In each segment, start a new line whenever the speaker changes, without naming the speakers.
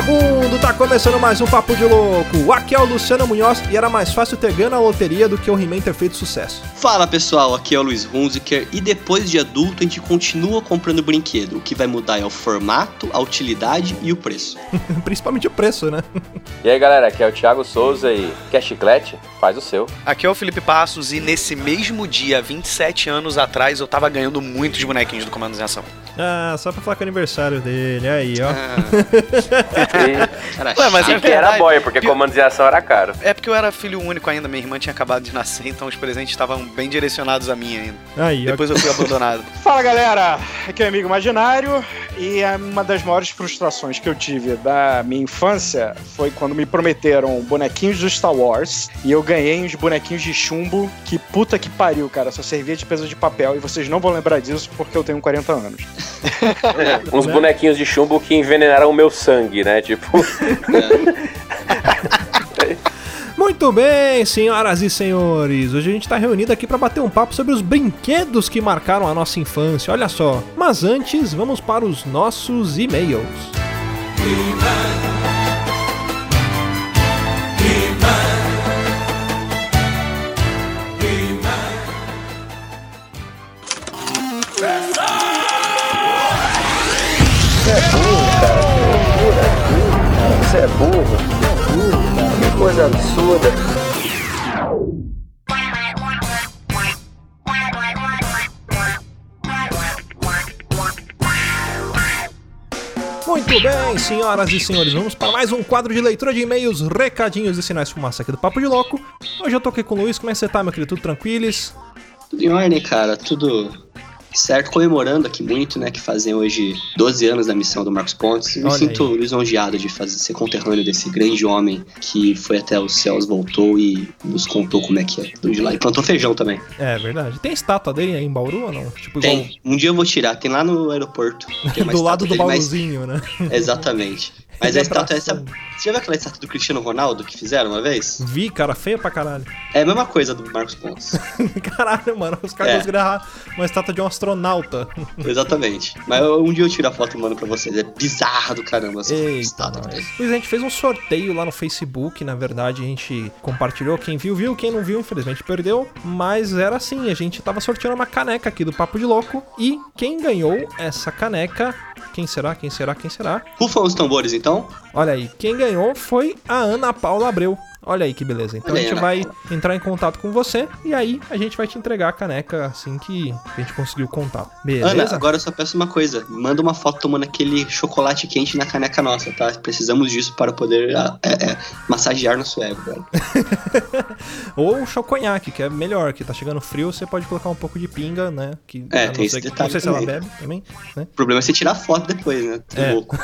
vagabundo! Tá começando mais um Papo de Louco. Aqui é o Luciano Munhoz e era mais fácil ter ganho na loteria do que o He-Man ter feito sucesso.
Fala pessoal, aqui é o Luiz Hunziker e depois de adulto a gente continua comprando brinquedo. O que vai mudar é o formato, a utilidade e o preço.
Principalmente o preço, né?
E aí galera, aqui é o Thiago Souza e quer chiclete? Faz o seu.
Aqui é o Felipe Passos e nesse mesmo dia, 27 anos atrás, eu tava ganhando muitos bonequinhos do Comandos em Ação.
Ah, só pra falar que é aniversário dele. Aí, ó.
Cara, Ué, mas é que era boy, porque comandos em ação era caro.
É porque eu era filho único ainda, minha irmã tinha acabado de nascer, então os presentes estavam bem direcionados a mim ainda.
Aí,
Depois
ó.
eu fui abandonado.
Fala galera, aqui é o Amigo Imaginário e é uma das maiores frustrações que eu tive da minha infância foi quando me prometeram bonequinhos do Star Wars e eu ganhei uns bonequinhos de chumbo que puta que pariu, cara, só servia de peso de papel e vocês não vão lembrar disso porque eu tenho 40 anos.
Uns bonequinhos de chumbo que envenenaram o meu sangue, né? Tipo.
Muito bem, senhoras e senhores. Hoje a gente tá reunido aqui pra bater um papo sobre os brinquedos que marcaram a nossa infância. Olha só. Mas antes, vamos para os nossos e-mails.
É burro. Você é burro, cara. Que coisa absurda.
Muito bem, senhoras e senhores, vamos para mais um quadro de leitura de e-mails, recadinhos e sinais de fumaça aqui do Papo de Louco. Hoje eu tô aqui com o Luiz, como é que você tá, meu querido? Tudo tranquilos?
Tudo em ordem, cara, tudo certo. Comemorando aqui muito, né, que fazem hoje 12 anos da missão do Marcos Pontes. Me
Olha
sinto lisonjeado de fazer, ser conterrâneo desse grande homem que foi até os céus, voltou e nos contou como é que é tudo de lá. E plantou feijão também.
É verdade. Tem estátua dele aí em Bauru ou não? Tipo, igual
Tem. Um dia eu vou tirar. Tem lá no aeroporto. Uma
do lado do
dele, mas-
baúzinho, né?
Exatamente. Mas a estátua é essa. Você já viu aquela estátua do Cristiano Ronaldo que fizeram uma vez?
Vi, cara, feia pra caralho.
É a mesma coisa do Marcos Pontes.
Caralho, mano, os caras
É.
uma estátua de um astronauta.
Exatamente. Mas eu- um dia eu tiro a foto e mando pra vocês. É bizarra do caramba essa
Eita,
estátua.
Luiz, a gente fez um sorteio lá no Facebook, na verdade, a gente compartilhou. Quem viu, viu. Quem não viu, infelizmente perdeu. Mas era assim, a gente tava sorteando uma caneca aqui do Papo de Louco. E quem ganhou essa caneca... Quem será? Quem será? Quem será?
Rufam os tambores, então.
Olha aí, quem ganhou foi a Ana Paula Abreu. Olha aí que beleza. Então
Olha
a gente vai
Paula.
entrar em contato com você e aí a gente vai te entregar a caneca assim que a gente conseguir o contato. Beleza?
Ana, agora eu só peço uma coisa. Manda uma foto tomando aquele chocolate quente na caneca nossa, tá? Precisamos disso para poder ah, é, é, massagear nosso ego, velho.
Ou o choconhaque, que é melhor, que tá chegando frio, você pode colocar um pouco de pinga, né? Que,
É, tem esse
que-
detalhe
Não sei se ela
também.
bebe também, né?
O problema é você tirar foto depois, né?
É.
é louco.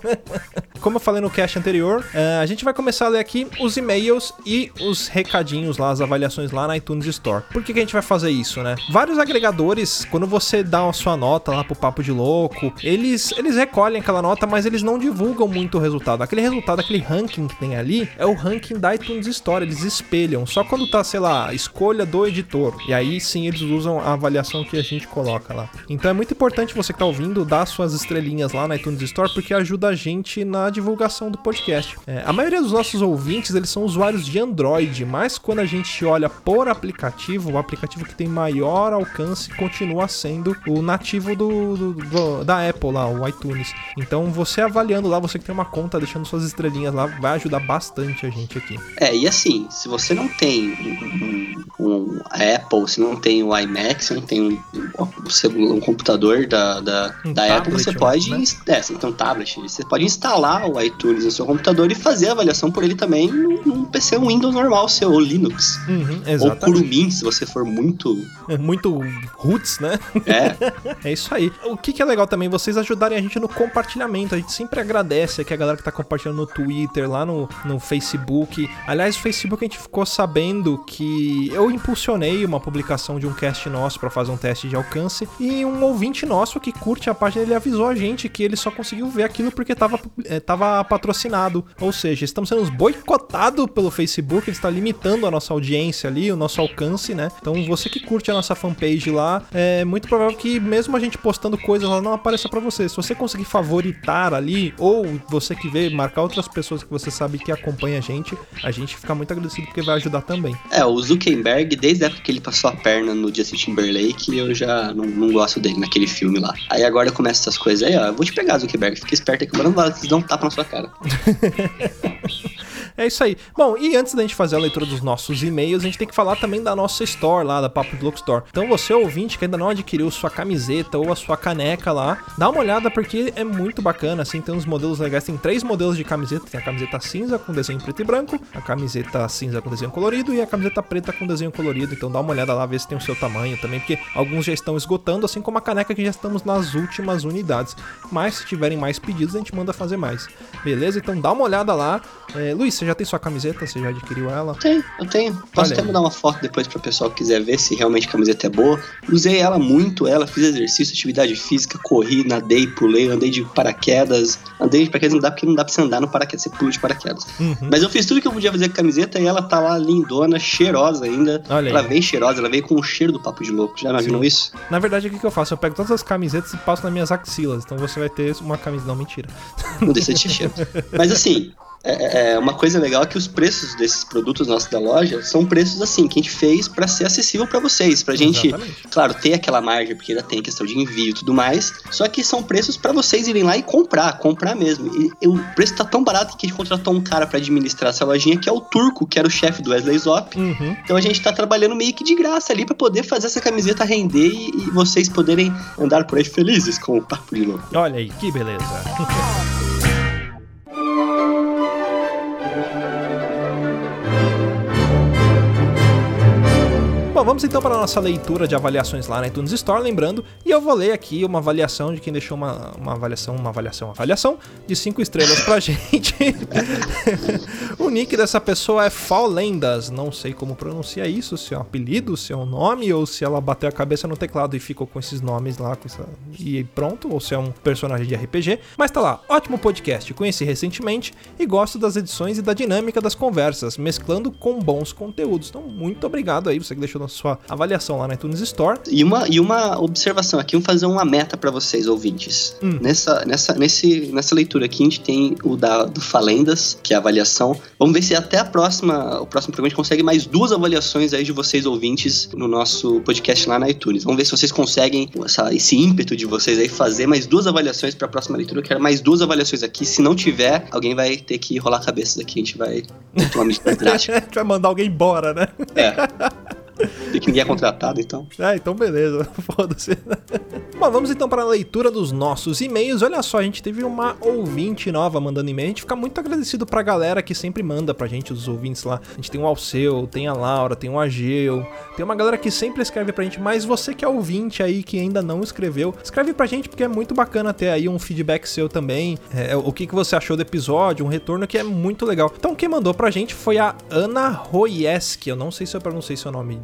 Como eu falei no cast anterior, eh, a gente vai começar a ler aqui os e-mails e os recadinhos lá, as avaliações lá na iTunes Store. Por que, que a gente vai fazer isso, né? Vários agregadores, quando você dá a sua nota lá pro Papo de Louco, eles, eles recolhem aquela nota, mas eles não divulgam muito o resultado. Aquele resultado, aquele ranking que tem ali, é o ranking da iTunes Store, eles espelham. Só quando tá, sei lá, escolha do editor. E aí sim eles usam a avaliação que a gente coloca lá. Então é muito importante você que tá ouvindo dar suas estrelinhas lá na iTunes Store, porque ajuda a gente na divulgação do podcast. É, a maioria dos nossos ouvintes, eles são usuários de Android, mas quando a gente olha por aplicativo, o aplicativo que tem maior alcance continua sendo o nativo do, do- do- da Apple lá, o iTunes. Então você avaliando lá, você que tem uma conta, deixando suas estrelinhas lá, vai ajudar bastante a gente aqui.
É, e assim, se você não tem um, um- Apple, se não tem um iMac, se não tem um, um, um computador da, da,
Um
da Apple,
tablet,
você pode.
né?
É, você tem um tablet, você pode instalar o iTunes no seu computador e fazer a avaliação por ele também num, num PC Windows normal seu, ou Linux.
Uhum,
Ou. Kurumin, se você for muito.
É muito roots, né?
É,
É isso aí. O que, que é legal também, vocês ajudarem a gente no compartilhamento. A gente sempre agradece aqui a galera que tá compartilhando no Twitter, lá no, no Facebook. Aliás, o Facebook a gente ficou sabendo que eu impulsionei uma publicação de um cast nosso pra fazer um teste de alcance. alcance. E um ouvinte nosso que curte a página, ele avisou a gente que ele só conseguiu ver aquilo porque tava, é, tava patrocinado. Ou seja, estamos sendo boicotados pelo Facebook, ele está limitando a nossa audiência ali, o nosso alcance, né? Então você que curte a nossa fanpage lá, é muito provável que mesmo a gente postando coisas lá não apareça para você. Se você conseguir favoritar ali, ou você que vê, marcar outras pessoas que você sabe que acompanha a gente, a gente fica muito agradecido porque vai ajudar também.
É, o Zuckerberg, desde a época que ele passou a perna no Justin Timberlake, eu já não, não gosto dele naquele filme lá. Aí agora começa essas coisas aí, ó. Eu vou te pegar, Zuckerberg, fica esperto aqui, mano, não dá um tapa na sua cara.
É isso aí. Bom, e antes da gente fazer a leitura dos nossos e-mails, a gente tem que falar também da nossa store lá, da Papo de Louco Store. Então você, ouvinte, que ainda não adquiriu sua camiseta ou a sua caneca lá, dá uma olhada porque é muito bacana, assim, tem uns modelos legais. Tem três modelos de camiseta. Tem a camiseta cinza com desenho preto e branco, a camiseta cinza com desenho colorido e a camiseta preta com desenho colorido. Então dá uma olhada lá, ver se tem o seu tamanho também, porque alguns já estão esgotando, assim como a caneca que já estamos nas últimas unidades. Mas se tiverem mais pedidos, a gente manda fazer mais. Beleza? Então dá uma olhada lá. É, Luiz, você já tem sua camiseta? Você já adquiriu ela?
Tenho, eu tenho. Posso
Olha
até mandar uma foto depois pro pessoal que quiser ver se realmente a camiseta é boa. Usei ela muito, ela, fiz exercício, atividade física, corri, nadei, pulei, andei de paraquedas. Andei de paraquedas não dá porque não dá pra você andar no paraquedas, você pula de paraquedas.
Uhum.
Mas eu fiz tudo que eu podia fazer com a camiseta e ela tá lá lindona, cheirosa ainda.
Olha
ela
aí.
veio cheirosa, ela veio com o cheiro do papo de louco. Já imaginou
Sim.
isso?
Na verdade, o que, que eu faço? Eu pego todas as camisetas e passo nas minhas axilas. Então você vai ter uma camisa. Não, mentira.
Não deixa de cheiro. Mas assim, é, é, uma coisa legal é que os preços desses produtos nossos da loja são preços assim, que a gente fez pra ser acessível pra vocês, pra gente,
Exatamente.
claro, ter aquela margem, porque ainda tem questão de envio e tudo mais, só que são preços pra vocês irem lá e comprar, comprar mesmo. E, e o preço tá tão barato que a gente contratou um cara pra administrar essa lojinha, que é o Turco, que era o chefe do Wesley Zop.
Uhum.
Então a gente tá trabalhando meio que de graça ali pra poder fazer essa camiseta render e, e vocês poderem andar por aí felizes com o papo de louco.
Olha aí, que beleza. Bom, vamos então para a nossa leitura de avaliações lá na iTunes Store, lembrando, e eu vou ler aqui uma avaliação de quem deixou uma, uma avaliação, uma avaliação, uma avaliação de 5 estrelas pra gente. o nick dessa pessoa é Fall Lendas, não sei como pronuncia isso, se é um apelido, se é um nome, ou se ela bateu a cabeça no teclado e ficou com esses nomes lá, com essa... e pronto, ou se é um personagem de RPG, mas tá lá, ótimo podcast, conheci recentemente e gosto das edições e da dinâmica das conversas, mesclando com bons conteúdos. Então, muito obrigado aí, você que deixou a sua avaliação lá na iTunes Store.
E uma, e uma observação aqui, vamos fazer uma meta pra vocês, ouvintes.
Hum.
Nessa, nessa, nesse, nessa leitura aqui, a gente tem o da, do Falendas, que é a avaliação. Vamos ver se até a próxima, o próximo programa a gente consegue mais duas avaliações aí de vocês, ouvintes, no nosso podcast lá na iTunes. Vamos ver se vocês conseguem essa- esse ímpeto de vocês aí fazer mais duas avaliações pra próxima leitura. Eu quero mais duas avaliações aqui. Se não tiver, alguém vai ter que rolar a cabeça daqui. A gente vai tomar medida drástica.
a gente vai mandar alguém embora, né?
É. E que ninguém é contratado, então.
Ah, então beleza, foda-se. Bom, vamos então para a leitura dos nossos e-mails. Olha só, a gente teve uma ouvinte nova mandando e-mail. A gente fica muito agradecido pra galera que sempre manda pra gente, os ouvintes lá. A gente tem o Alceu, tem a Laura, tem o Ageu, tem uma galera que sempre escreve pra gente, mas você que é ouvinte aí que ainda não escreveu, escreve pra gente porque é muito bacana ter aí um feedback seu também. É, o que, que você achou do episódio, um retorno que é muito legal. Então quem mandou pra gente foi a Ana Royeski. Eu não sei se eu pronunciei seu nome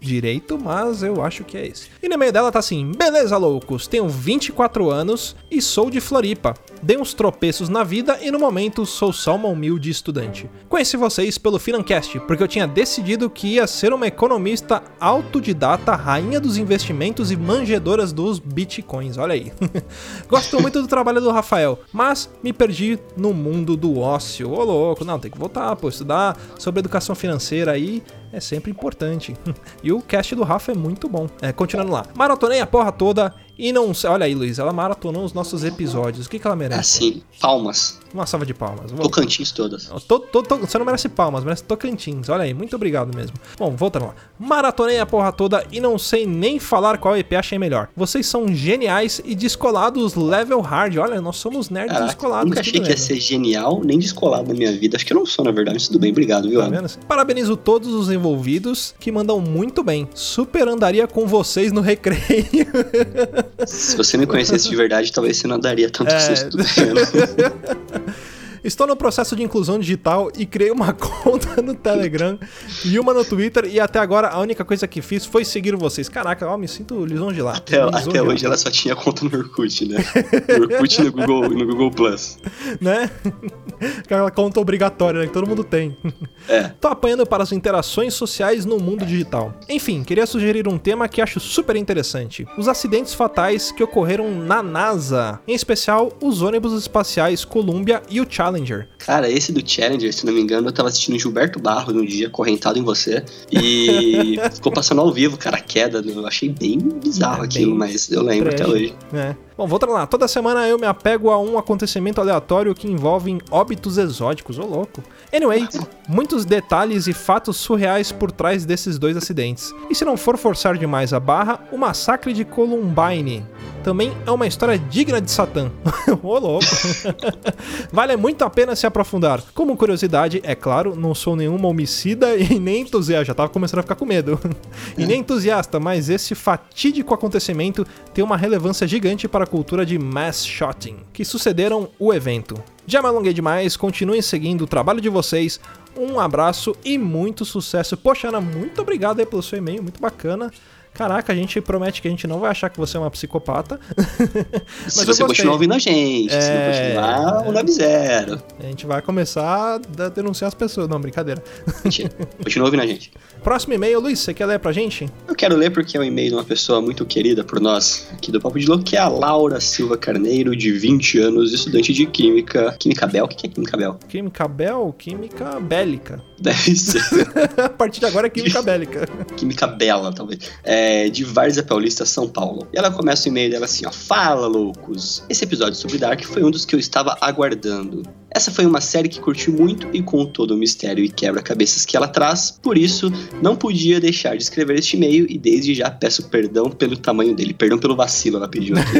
direito, mas eu acho que é esse. E no e-mail dela tá assim: Beleza, loucos, tenho 24 anos e sou de Floripa. Dei uns tropeços na vida e no momento sou só uma humilde estudante. Conheci vocês pelo Financast, porque eu tinha decidido que ia ser uma economista autodidata, rainha dos investimentos e manjedoras dos bitcoins. Olha aí. Gosto muito do trabalho do Rafael, mas me perdi no mundo do ócio. Ô louco, não, tem que voltar, pô, estudar sobre educação financeira aí é sempre importante. E o cast do Rafa é muito bom. É, continuando lá. Maratonei a porra toda e não sei. Olha aí, Luiz, ela maratonou os nossos episódios. O que, que ela merece?
Assim, palmas.
Uma salva de palmas.
Tocantins todas.
Você não merece palmas, merece Tocantins. Olha aí, muito obrigado mesmo. Bom, voltando lá. Maratonei a porra toda e não sei nem falar qual EP achei melhor. Vocês são geniais e descolados level hard. Olha, nós somos nerds
Caraca,
descolados.
nunca achei que ia
beleza.
ser genial nem descolado na minha vida. Acho que eu não sou, na verdade. mas Tudo bem, obrigado, viu?
Tá? Parabenizo todos os envolvidos que mandam muito bem. Super andaria com vocês no recreio.
Se você me conhecesse de verdade, talvez você não andaria tanto
É.
susto.
Estou no processo de inclusão digital e criei uma conta no Telegram e uma no Twitter e até agora a única coisa que fiz foi seguir vocês. Caraca, ó, me sinto lisonjeado.
Até, até hoje ela só tinha conta no Orkut, né? No Orkut no Google, no Google Plus.
Né? Aquela conta obrigatória, né? Que todo mundo tem.
É.
Tô apanhando para as interações sociais no mundo digital. Enfim, queria sugerir um tema que acho super interessante: os acidentes fatais que ocorreram na NASA, em especial os ônibus espaciais Columbia e o Challenger.
Cara, esse do Challenger, se não me engano, eu tava assistindo Gilberto Barro no dia, correntado em você. E ficou passando ao vivo, cara, a queda. Eu achei bem bizarro
É,
aquilo,
bem
mas eu lembro até
Trash,
hoje.
né? Bom, voltando lá. Toda semana eu me apego a um acontecimento aleatório que envolve óbitos exóticos. Ô, louco. Anyway, muitos detalhes e fatos surreais por trás desses dois acidentes. E se não for forçar demais a barra, o massacre de Columbine também é uma história digna de Satã. Ô, louco. vale muito a pena se aprofundar. Como curiosidade, é claro, não sou nenhuma homicida e nem entusiasta. Já tava começando a ficar com medo. e nem entusiasta, mas esse fatídico acontecimento tem uma relevância gigante para a cultura de mass shooting que sucederam o evento. Já me alonguei demais, continuem seguindo o trabalho de vocês. Um abraço e muito sucesso. Poxa, Ana, muito obrigado aí pelo seu e-mail, muito bacana. Caraca, a gente promete que a gente não vai achar que você é uma psicopata.
Se
eu
você continuar ouvindo a gente, se não
É,
continuar, o 9-0.
A gente vai começar a denunciar as pessoas. Não, brincadeira.
Mentira. Continua ouvindo a gente.
Próximo e-mail, Luiz, você quer ler pra gente?
Eu quero ler porque é um e-mail de uma pessoa muito querida por nós aqui do Papo de Louco, que é a Laura Silva Carneiro, de 20 anos, estudante de Química. Química Bel? O que é Química Bel?
Química Bel, Química Bélica.
Deve ser.
a partir de agora é Química Bélica.
Química Bela, talvez. É, de Várzea Paulista, São Paulo. E ela começa o e-mail dela assim, ó. Fala, loucos! Esse episódio sobre Dark foi um dos que eu estava aguardando. Essa foi uma série que curti muito e com todo o mistério e quebra-cabeças que ela traz, por isso não podia deixar de escrever este e-mail e desde já peço perdão pelo tamanho dele, perdão pelo vacilo, ela pediu aqui.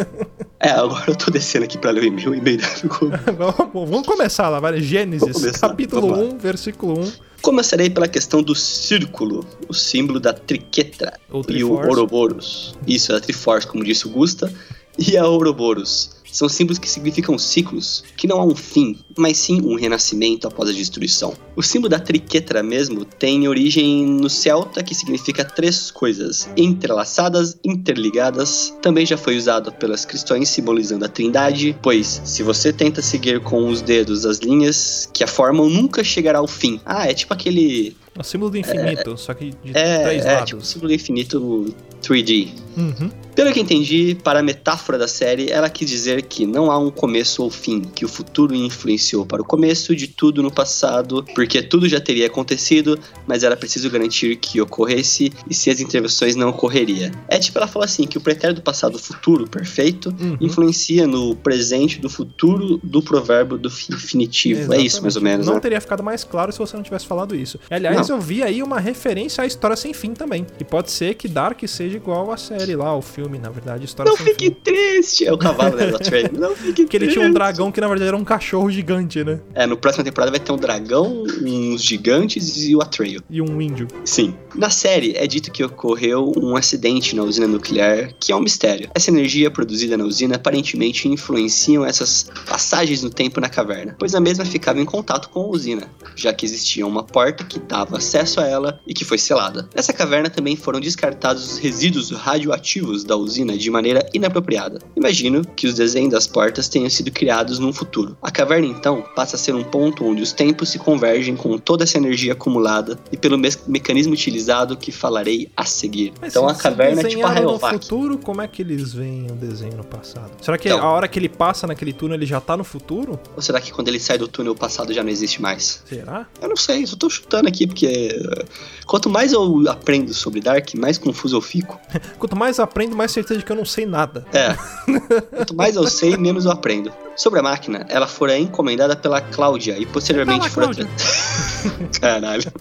é, agora eu tô descendo aqui pra ler o e-mail, o e-mail dela ficou
vamos, vamos começar lá, vai. Gênesis,
começar,
capítulo
vamos lá.
1, versículo 1.
Começarei pela questão do círculo, o símbolo da triquetra e o. Ouroboros. Isso, é a Triforce, como disse o Gusta, e a Ouroboros. São símbolos que significam ciclos, que não há um fim, mas sim um renascimento após a destruição. O símbolo da triquetra mesmo tem origem no celta, que significa três coisas entrelaçadas, interligadas. Também já foi usado pelas cristãs simbolizando a trindade, pois se você tenta seguir com os dedos as linhas que a formam, nunca chegará ao fim. Ah, é tipo aquele
O símbolo do infinito, só que de
é,
três
é
lados.
tipo o símbolo do infinito 3D.
Uhum.
Pelo que entendi, para a metáfora da série, ela quis dizer que não há um começo ou fim, que o futuro influenciou para o começo de tudo no passado, porque tudo já teria acontecido, mas era preciso garantir que ocorresse e se as intervenções não ocorreria. É tipo ela fala assim, que o pretérito do passado futuro perfeito
Uhum.
influencia no presente do futuro do provérbio do fi- infinitivo. É isso, mais ou menos,
Não
né?
teria ficado mais claro se você não tivesse falado isso. Aliás, eu vi aí uma referência à História Sem Fim também. E pode ser que Dark seja igual à série lá, o filme, na verdade, História
Não fique
Fim.
triste! É o cavalo, né, da Trey. Não fique
Que ele
triste.
tinha um dragão que na verdade era um cachorro gigante, né?
É, no próxima temporada vai ter um dragão, uns gigantes e o Atreio.
E um índio.
Sim. Na série, é dito que ocorreu um acidente na usina nuclear, que é um mistério. Essa energia produzida na usina aparentemente influenciam essas passagens no tempo na caverna, pois a mesma ficava em contato com a usina, já que existia uma porta que dava acesso a ela e que foi selada. Nessa caverna também foram descartados os resíduos radioativos da usina de maneira inapropriada. Imagino que os desenhos das portas tenham sido criados num futuro. A caverna então passa a ser um ponto onde os tempos se convergem com toda essa energia acumulada e pelo mes- mecanismo utilizado que falarei a seguir.
Mas
então
se-
a caverna é tipo a
no futuro, como é que eles veem o desenho no passado? Será que
Então.
a hora que ele passa naquele túnel ele já tá no futuro?
Ou será que quando ele sai do túnel o passado já não existe mais?
Será?
Eu não sei, só tô chutando aqui porque eh, quanto mais eu aprendo sobre Dark, mais confuso eu fico.
Quanto mais aprendo, mais certeza de que eu não sei nada.
É. Quanto mais eu sei, menos eu aprendo. Sobre a máquina, ela fora encomendada pela Cláudia e posteriormente
Fala,
fora.
Cláudia.
Caralho.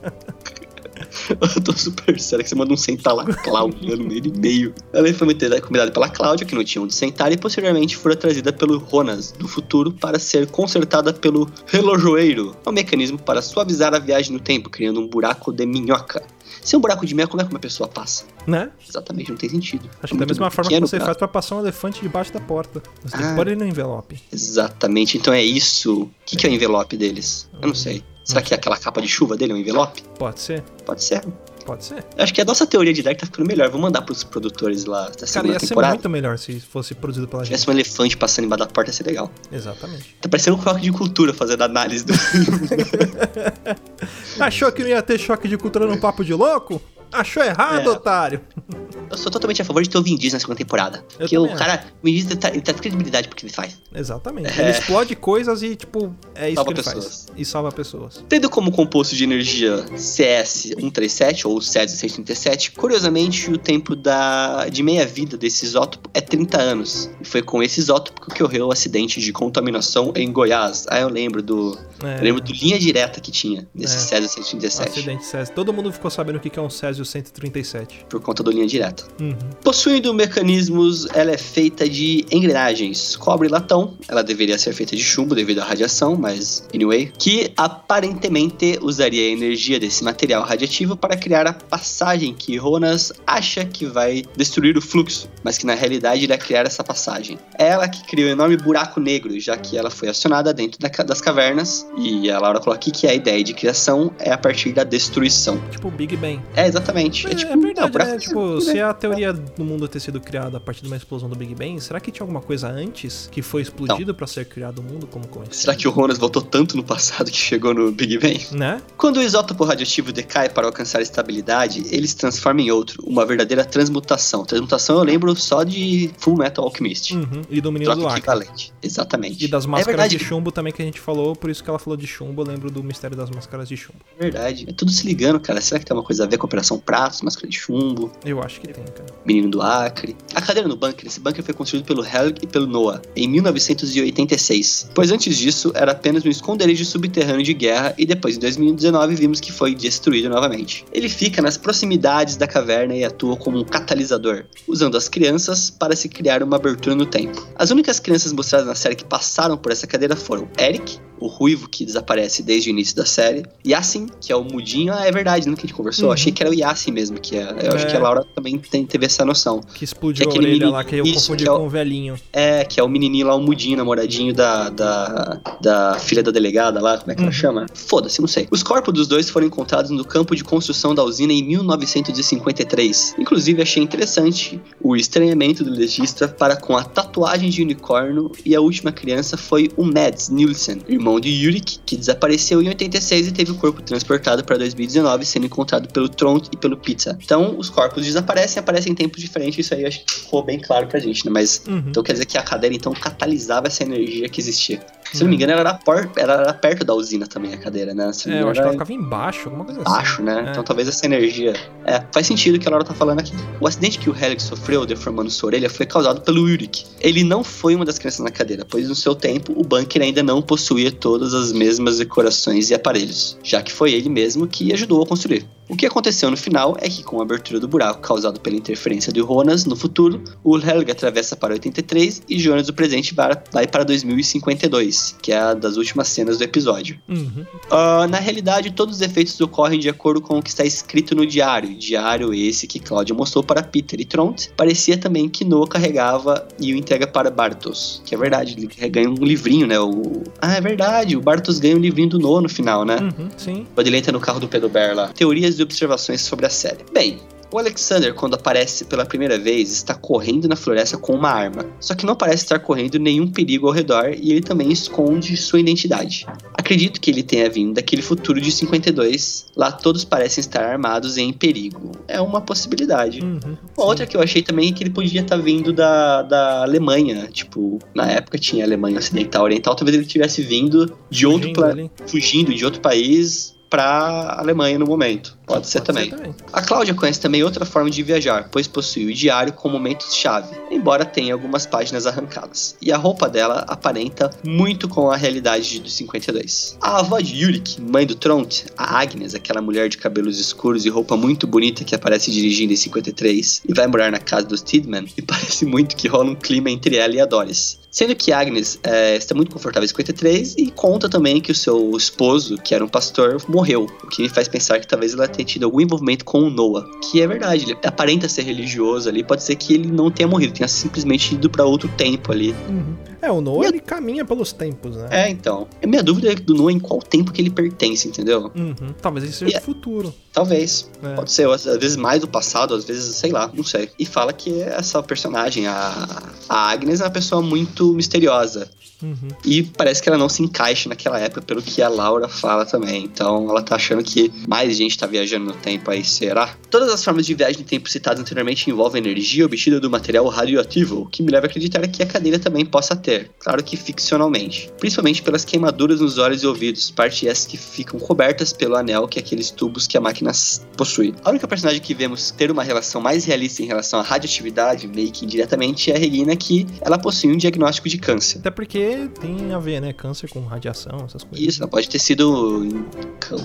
Eu tô super sério que você manda um sentar lá, Cláudia, no meio do meio. Ela foi encomendada pela Cláudia, que não tinha onde sentar, e posteriormente fora trazida pelo Ronas do futuro para ser consertada pelo relojoeiro, um mecanismo para suavizar a viagem no tempo, criando um buraco de minhoca. Se é um buraco de meia, como é que uma pessoa passa?
Né?
Exatamente, não tem sentido.
Acho
É
que da mesma forma que você
pra-
faz pra passar um elefante debaixo da porta. Você tem que
Ah.
pôr ele no envelope.
Exatamente, então é isso. O que, que é o envelope deles? Eu não sei. Será que é aquela capa de chuva dele é um envelope?
Pode ser?
Pode ser.
Pode ser.
Eu acho que a nossa teoria de Dark tá ficando melhor. Vou mandar pros produtores lá da
Cara, ia ser
temporada.
muito melhor se fosse produzido pela
Se
gente.
tivesse um elefante passando embaixo da porta, ia ser legal.
Exatamente.
Tá parecendo um choque de cultura fazendo análise do.
Achou que não ia ter choque de cultura no papo de louco? Achou errado,
É.
otário.
Eu sou totalmente a favor de ter o Vin Diesel na segunda temporada. porque o
também
cara, o Vin Diesel tá, ele tá com credibilidade porque ele faz.
Exatamente.
É.
Ele explode coisas e, tipo, é isso
Salva
que ele
pessoas.
faz. E salva pessoas.
Tendo como composto de energia CS-137 ou CS-137, curiosamente o tempo da, de meia-vida desse isótopo é 30 anos. E foi com esse isótopo que ocorreu o acidente de contaminação em Goiás. Ah, eu lembro do.
É,
Eu lembro do linha direta que tinha nesse
É.
CS-137.
Acidente Césio. Todo mundo ficou sabendo o que que é um Césio 137.
Por conta do linha direta.
Uhum.
Possuindo mecanismos, ela é feita de engrenagens cobre e latão. Ela deveria ser feita de chumbo devido à radiação, mas anyway. Que aparentemente usaria a energia desse material radiativo para criar a passagem que Ronas acha que vai destruir o fluxo, mas que na realidade irá criar essa passagem. É ela que criou um enorme buraco negro, já que ela foi acionada dentro da das cavernas. E a Laura coloca aqui que a ideia de criação é a partir da destruição.
Tipo, Big Bang.
É, exatamente.
É,
tipo,
é verdade,
não, buraco
né? Tipo, se a teoria do mundo ter sido criada a partir de uma explosão do Big Bang, será que tinha alguma coisa antes que foi explodido pra ser criado o mundo como conhecemos?
Será que o Ronas voltou tanto no passado que chegou no Big Bang?
Né?
Quando o isótopo radioativo decai para alcançar estabilidade, ele se transforma em outro, uma verdadeira transmutação. Transmutação eu lembro só de Full Metal Alchemist.
Uhum. E do menino
Troca
do
equivalente. Exatamente.
E das
é
máscaras
verdade,
de chumbo também que a gente falou, por isso que ela falou de chumbo, eu lembro do mistério das máscaras de chumbo.
verdade. É tudo se ligando, cara. Será que tem uma coisa a ver com a Operação Pratos, Máscara de Chumbo,
Eu acho que tem, cara.
Menino do Acre? A cadeira no bunker, esse bunker foi construído pelo Helg e pelo Noah em 1986. Pois antes disso, era apenas um esconderijo subterrâneo de guerra e depois em 2019 vimos que foi destruído novamente. Ele fica nas proximidades da caverna e atua como um catalisador, usando as crianças para se criar uma abertura no tempo. As únicas crianças mostradas na série que passaram por essa cadeira foram Eric, o ruivo que desaparece desde o início da série, Yassin, que é o mudinho, ah, é verdade, né, que a gente conversou,
Uhum.
achei que era o Yassin mesmo, que é, eu acho
É.
que a Laura também tem, teve essa noção.
Que explodiu
Que
a
aquele
orelha
menino-
lá, que eu
isso,
confundi
que é o-
com o velhinho.
É, que é o menininho lá, o mudinho, namoradinho da, da, da filha da delegada lá, como é que ela
Uhum.
chama? Foda-se, não sei. Os corpos dos dois foram encontrados no campo de construção da usina em 1953. Inclusive, achei interessante o estranhamento do legista para com a tatuagem de unicórnio e a última criança foi o Mads Nielsen, irmão de Yurik, que desapareceu em 86 e teve o corpo transportado para 2019, sendo encontrado pelo Tron e pelo Pizza. Então, os corpos desaparecem aparecem em tempos diferentes, isso aí acho que ficou bem claro pra gente, né? Mas
Uhum.
então quer dizer que a cadeira então catalisava essa energia que existia. Se não me engano, ela era, por- ela era perto da usina também, a cadeira, né? Se
É, eu
engano,
acho que ela
era
ficava embaixo, alguma coisa assim.
baixo, né?
É.
Então talvez essa energia. É, faz sentido o que a Laura tá falando aqui. O acidente que o Helix sofreu, deformando sua orelha, foi causado pelo Yurik. Ele não foi uma das crianças na cadeira, pois no seu tempo o bunker ainda não possuía todas as mesmas decorações e aparelhos, já que foi ele mesmo que ajudou a construir. O que aconteceu no final é que, com a abertura do buraco causado pela interferência de Ronas no futuro, o Helga atravessa para 83 e Jonas do presente vai para 2052, que é a das últimas cenas do episódio.
Uhum.
Ah, na realidade, todos os efeitos ocorrem de acordo com o que está escrito no diário. Diário esse que Claudia mostrou para Peter e Tront. Parecia também que Noah carregava e o entrega para Bartos. Que é verdade, ele ganha um livrinho, né? O... Ah, é verdade, o Bartos ganha um livrinho do Noah no final, né?
Uhum, sim.
Quando ele entra no carro do Pedro Bear lá. Teorias e observações sobre a série. Bem, o Alexander, quando aparece pela primeira vez, está correndo na floresta com uma arma. Só que não parece estar correndo nenhum perigo ao redor e ele também esconde sua identidade. Acredito que ele tenha vindo daquele futuro de 52. Lá todos parecem estar armados e em perigo. É uma possibilidade.
Uhum,
outra que eu achei também é que ele podia estar vindo da, da Alemanha. Tipo, na época tinha Alemanha Ocidental Oriental. Talvez ele tivesse vindo de outro
Fugindo ali.
fugindo de outro país pra Alemanha no momento. Pode, ser, também. A Cláudia conhece também outra forma de viajar, pois possui o diário com momentos-chave, embora tenha algumas páginas arrancadas. E a roupa dela aparenta muito com a realidade do 52. A avó de Yurik, mãe do Tront, a Agnes, aquela mulher de cabelos escuros e roupa muito bonita que aparece dirigindo em 53 e vai morar na casa dos Tidman, e parece muito que rola um clima entre ela e a Doris. Sendo que Agnes é, está muito confortável em 53 e conta também que o seu esposo, que era um pastor, morreu, o que me faz pensar que talvez ela tenha tido algum envolvimento com o Noah, que é verdade, ele aparenta ser religioso ali, pode ser que ele não tenha morrido, tenha simplesmente ido para outro tempo ali.
Uhum. É, o Noah ele caminha pelos tempos, né?
É, então. A minha dúvida é do Noah em qual tempo que ele pertence, entendeu?
Uhum. Talvez ele seja
E é-
futuro.
Talvez.
É.
Pode ser, às vezes mais do passado, às vezes, sei lá, não sei. E fala que essa personagem, a, a Agnes, é uma pessoa muito misteriosa.
Uhum.
E parece que ela não se encaixa naquela época, pelo que a Laura fala também. Então ela tá achando que mais gente tá viajando no tempo aí, será? Todas as formas de viagem no tempo citadas anteriormente envolvem energia obtida do material radioativo, o que me leva a acreditar que a cadeira também possa ter. Claro que ficcionalmente. Principalmente pelas queimaduras nos olhos e ouvidos, parte essas que ficam cobertas pelo anel que é aqueles tubos que a máquina possui. A única personagem que vemos ter uma relação mais realista em relação à radioatividade, meio que indiretamente, é a Regina, que ela possui um diagnóstico de câncer.
Até porque tem a ver, né? Câncer com radiação, essas coisas.
Isso, ela pode ter sido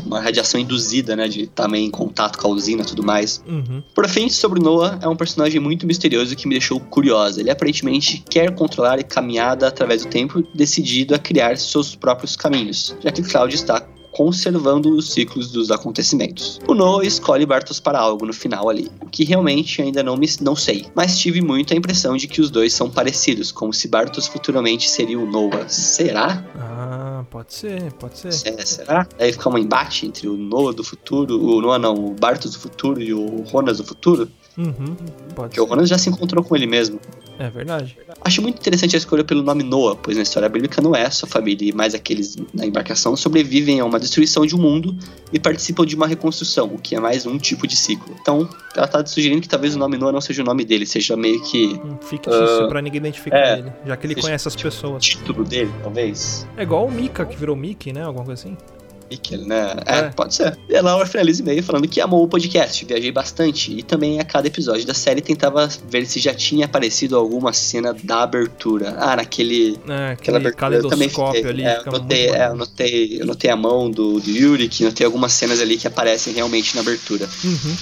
uma radiação induzida, né? De também em contato com a usina e tudo mais.
Uhum.
Por fim, sobre Noah, é um personagem muito misterioso que me deixou curiosa. Ele aparentemente quer controlar a caminhada através do tempo, decidido a criar seus próprios caminhos, já que Cloud está conservando os ciclos dos acontecimentos. O Noah escolhe Bartos para algo no final ali, o que realmente ainda não me não sei, mas tive muito a impressão de que os dois são parecidos, como se Bartos futuramente seria o Noah. Será?
Ah, pode ser, pode ser.
É, será? Aí fica um embate entre o Noah do futuro, o Noah não, o Bartos do futuro e o Ronas do futuro,
Uhum. Pode
porque o
ser.
Ronas já se encontrou com ele mesmo.
É verdade.
Acho muito interessante a escolha pelo nome Noah, pois na história bíblica não é sua família e mais aqueles na embarcação sobrevivem a uma destruição de um mundo e participam de uma reconstrução, o que é mais um tipo de ciclo. Então, ela tá sugerindo que talvez o nome Noah não seja o nome dele, seja meio que
Um fictício pra ninguém identificar
é.
ele, já que ele conhece as pessoas.
título dele, talvez.
É igual o Mika, que virou Mickey, né? Alguma coisa assim.
Mikkel, né? É,
É.
pode ser. E a Laura finaliza e-mail falando que amou o podcast, viajei bastante e também a cada episódio da série tentava ver se já tinha aparecido alguma cena da abertura. Ah, naquele
É,
Aquela abertura eu também fiquei.
ali.
É, eu notei, é, eu notei, eu notei a mão do, do Yuri, que notei algumas cenas ali que aparecem realmente na abertura.
Uhum.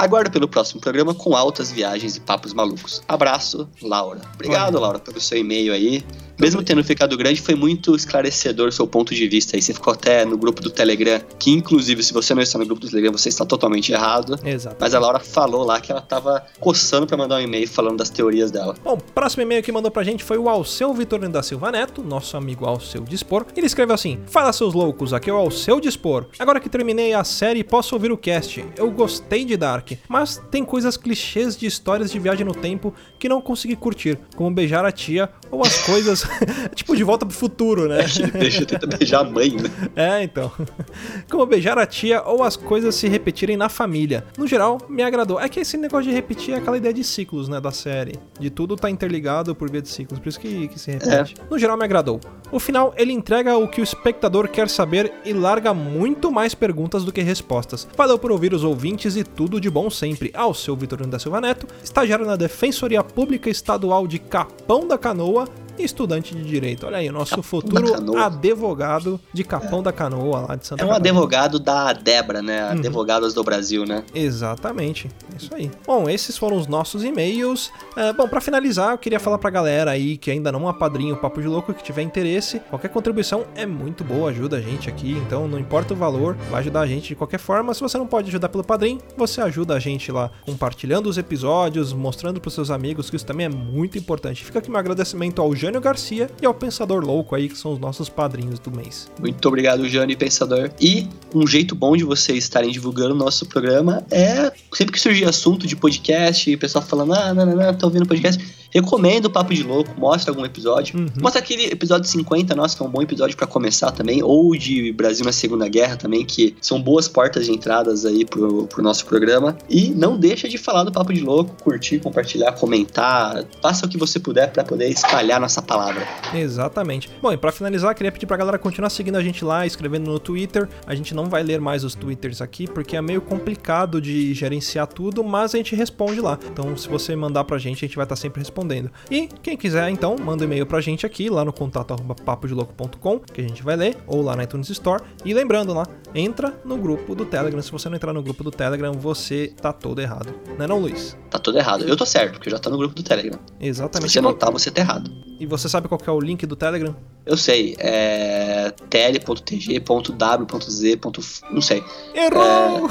Aguardo pelo próximo programa com altas viagens e papos malucos. Abraço, Laura. Obrigado. Laura, pelo seu e-mail aí. Mesmo tendo ficado grande, foi muito esclarecedor o seu ponto de vista aí. Você ficou até no grupo do Telegram, que inclusive, se você não está no grupo do Telegram, você está totalmente errado.
Exato.
Mas a Laura falou lá que ela tava coçando pra mandar um e-mail falando das teorias dela.
Bom, próximo e-mail que mandou pra gente foi o Alceu Vitorino da Silva Neto, nosso amigo Alceu Dispor. Ele escreveu assim: Fala seus loucos, aqui é o Alceu Dispor. Agora que terminei a série, posso ouvir o cast. Eu gostei de Dark, mas tem coisas clichês de histórias de viagem no tempo que não consegui curtir, como beijar a tia ou as coisas tipo de volta pro futuro, né?
Deixa eu tentar beijar a mãe, né?
É, então. Como beijar a tia ou as coisas se repetirem na família. No geral, me agradou. É que esse negócio de repetir é aquela ideia de ciclos, né, da série. De tudo tá interligado por via de ciclos, por isso que, que se repete. No geral, me agradou. O final, ele entrega o que o espectador quer saber e larga muito mais perguntas do que respostas. Valeu por ouvir os ouvintes e tudo de bom sempre. Ao seu Vitorino da Silva Neto, estagiário na Defensoria Pública Estadual de Capão da Canoa e estudante de Direito. Olha aí, o nosso
Capão
futuro advogado de Capão da Canoa, lá de Santa
É um
Catarina.
advogado da Debra, né?
Uhum.
Advogadas do Brasil, né?
Exatamente, isso aí. Bom, esses foram os nossos e-mails. É, bom, pra finalizar, eu queria falar pra galera aí que ainda não apadrinha o Papo de Louco, que tiver interesse, qualquer contribuição é muito boa, ajuda a gente aqui, então não importa o valor, vai ajudar a gente de qualquer forma. Se você não pode ajudar pelo padrinho, você ajuda a gente lá compartilhando os episódios, mostrando pros seus amigos, que isso também é muito importante. Fica aqui meu agradecimento ao Jânio Garcia e ao Pensador Louco aí, que são os nossos padrinhos do mês.
Muito obrigado, Jane Pensador. E um jeito bom de vocês estarem divulgando o nosso programa é sempre que surgir assunto de podcast, e o pessoal falando, ah, não, não, não, tô ouvindo podcast. Recomendo o Papo de Louco, mostra algum episódio.
Uhum.
Mostra aquele episódio 50, nossa, que é um bom episódio pra começar também. Ou de Brasil na Segunda Guerra também, que são boas portas de entradas aí pro, pro nosso programa. E não deixa de falar do Papo de Louco, curtir, compartilhar, comentar. Faça o que você puder pra poder espalhar nossa palavra.
Exatamente. Bom, e pra finalizar, queria pedir pra galera continuar seguindo a gente lá, escrevendo no Twitter. A gente não vai ler mais os Twitters aqui, porque é meio complicado de gerenciar tudo, mas a gente responde lá. Então, se você mandar pra gente, a gente vai estar sempre respondendo. E quem quiser, então, manda um e-mail pra gente aqui, lá no contato arroba papodilouco.com, que a gente vai ler, ou lá na iTunes Store. E lembrando lá, entra no grupo do Telegram. Se você não entrar no grupo do Telegram, você tá todo errado. Não é não, Luiz?
Tá tudo errado. Eu tô certo, porque eu já tô no grupo do Telegram. Se
Exatamente.
você não tá, você tá errado.
E você sabe qual que é o link do Telegram?
Eu sei. É. tl.tg.w.z. Não sei.
Errou!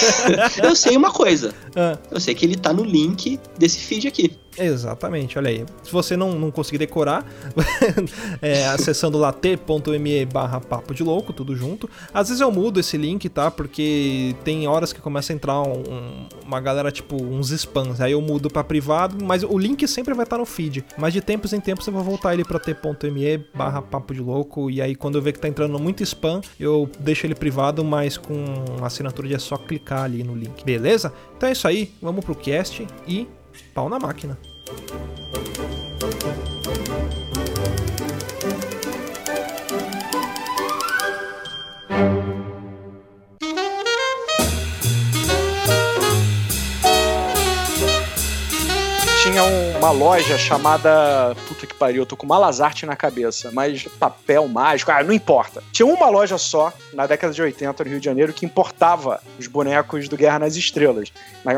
Eu sei uma coisa.
Ah.
Eu sei que ele tá no link desse feed aqui.
Exatamente, olha aí. Se você não, não conseguir decorar, é, acessando lá t.me barra papo de louco, tudo junto. Às vezes eu mudo esse link, tá? Porque tem horas que começa a entrar um- um- uma galera, tipo, uns spams. Aí eu mudo pra privado, mas o link sempre vai estar no feed. Mas de tempos em tempos eu vou voltar ele pra t.me barra papo de louco. E aí quando eu ver que tá entrando muito spam, eu deixo ele privado, mas com assinatura de é só clicar ali no link. Beleza? Então é isso aí, vamos pro cast e pau na máquina.
Tinha um- uma loja chamada. Puta que pariu, eu tô com Malazarte na cabeça, mas papel mágico, ah, não importa. Tinha uma loja só, na década de 80, no Rio de Janeiro, que importava os bonecos do Guerra nas Estrelas.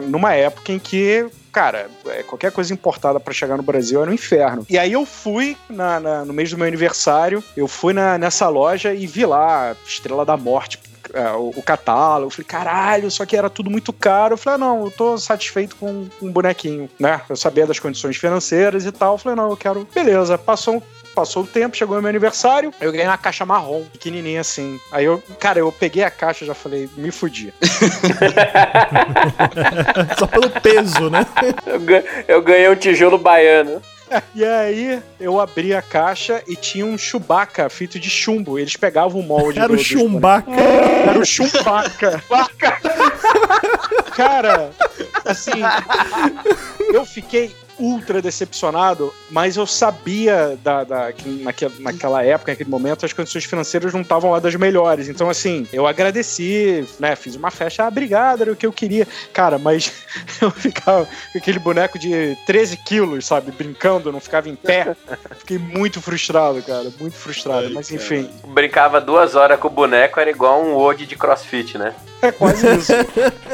Numa época em que. Cara, é, qualquer coisa importada pra chegar no Brasil era um inferno. E aí eu fui na- na- no mês do meu aniversário, eu fui na- nessa loja e vi lá Estrela da Morte, é, o, o catálogo. Eu falei, caralho, só que era tudo muito caro. Eu falei, ah, não, eu tô satisfeito com um bonequinho, né? Eu sabia das condições financeiras e tal. Eu falei, não, eu quero. Beleza, passou um Passou o tempo, chegou o meu aniversário, eu ganhei uma caixa marrom, pequenininha assim. Aí eu, cara, eu peguei a caixa e já falei, me fudi.
Só pelo peso, né?
Eu ganhei um tijolo baiano.
E aí eu abri a caixa e tinha um Chewbacca feito de chumbo. Eles pegavam o molde.
Era
do-
o Chumbaca.
Era o Chumbaca. Cara, assim, eu fiquei ultra decepcionado, mas eu sabia da, da- que naquela, naquela época, naquele momento, as condições financeiras não estavam lá das melhores. Então, assim, eu agradeci, né? Fiz uma festa, ah, obrigado, era o que eu queria. Cara, mas eu ficava com aquele boneco de 13 quilos, sabe, brincando, não ficava em pé. Fiquei muito frustrado, cara, muito frustrado. mas enfim,
Brincava duas horas com o boneco, era igual um Ode de crossfit, né?
É quase isso.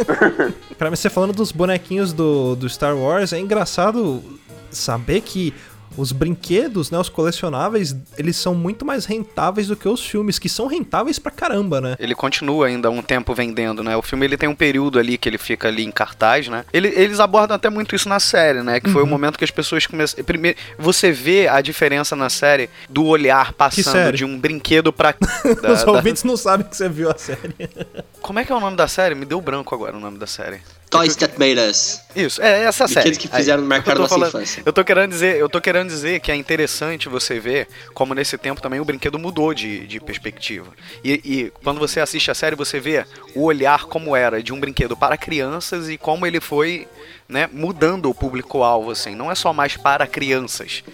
Pra mim, você falando dos bonequinhos do, do Star Wars, é engraçado saber que os brinquedos, né, os colecionáveis, eles são muito mais rentáveis do que os filmes, que são rentáveis pra caramba, né?
Ele continua ainda um tempo vendendo, né? O filme ele tem um período ali que ele fica ali em cartaz, né? Ele- eles abordam até muito isso na série, né? Que foi o momento que as pessoas começam. Primeiro, você vê a diferença na série do olhar passando de um brinquedo pra. da-
Os
da-
ouvintes não sabem que você viu a série.
Como é que é o nome da série? Me deu branco agora o nome da série.
Toys That Made Us.
Isso, é essa série.
Brinquedos que fizeram
Aí,
marcar nossa
falando-
infância.
Eu tô querendo dizer, eu tô querendo dizer que é interessante você ver como nesse tempo também o brinquedo mudou de, de perspectiva. E, e quando você assiste a série, você vê o olhar como era de um brinquedo para crianças e como ele foi, né, mudando o público-alvo, assim. Não é só mais para crianças.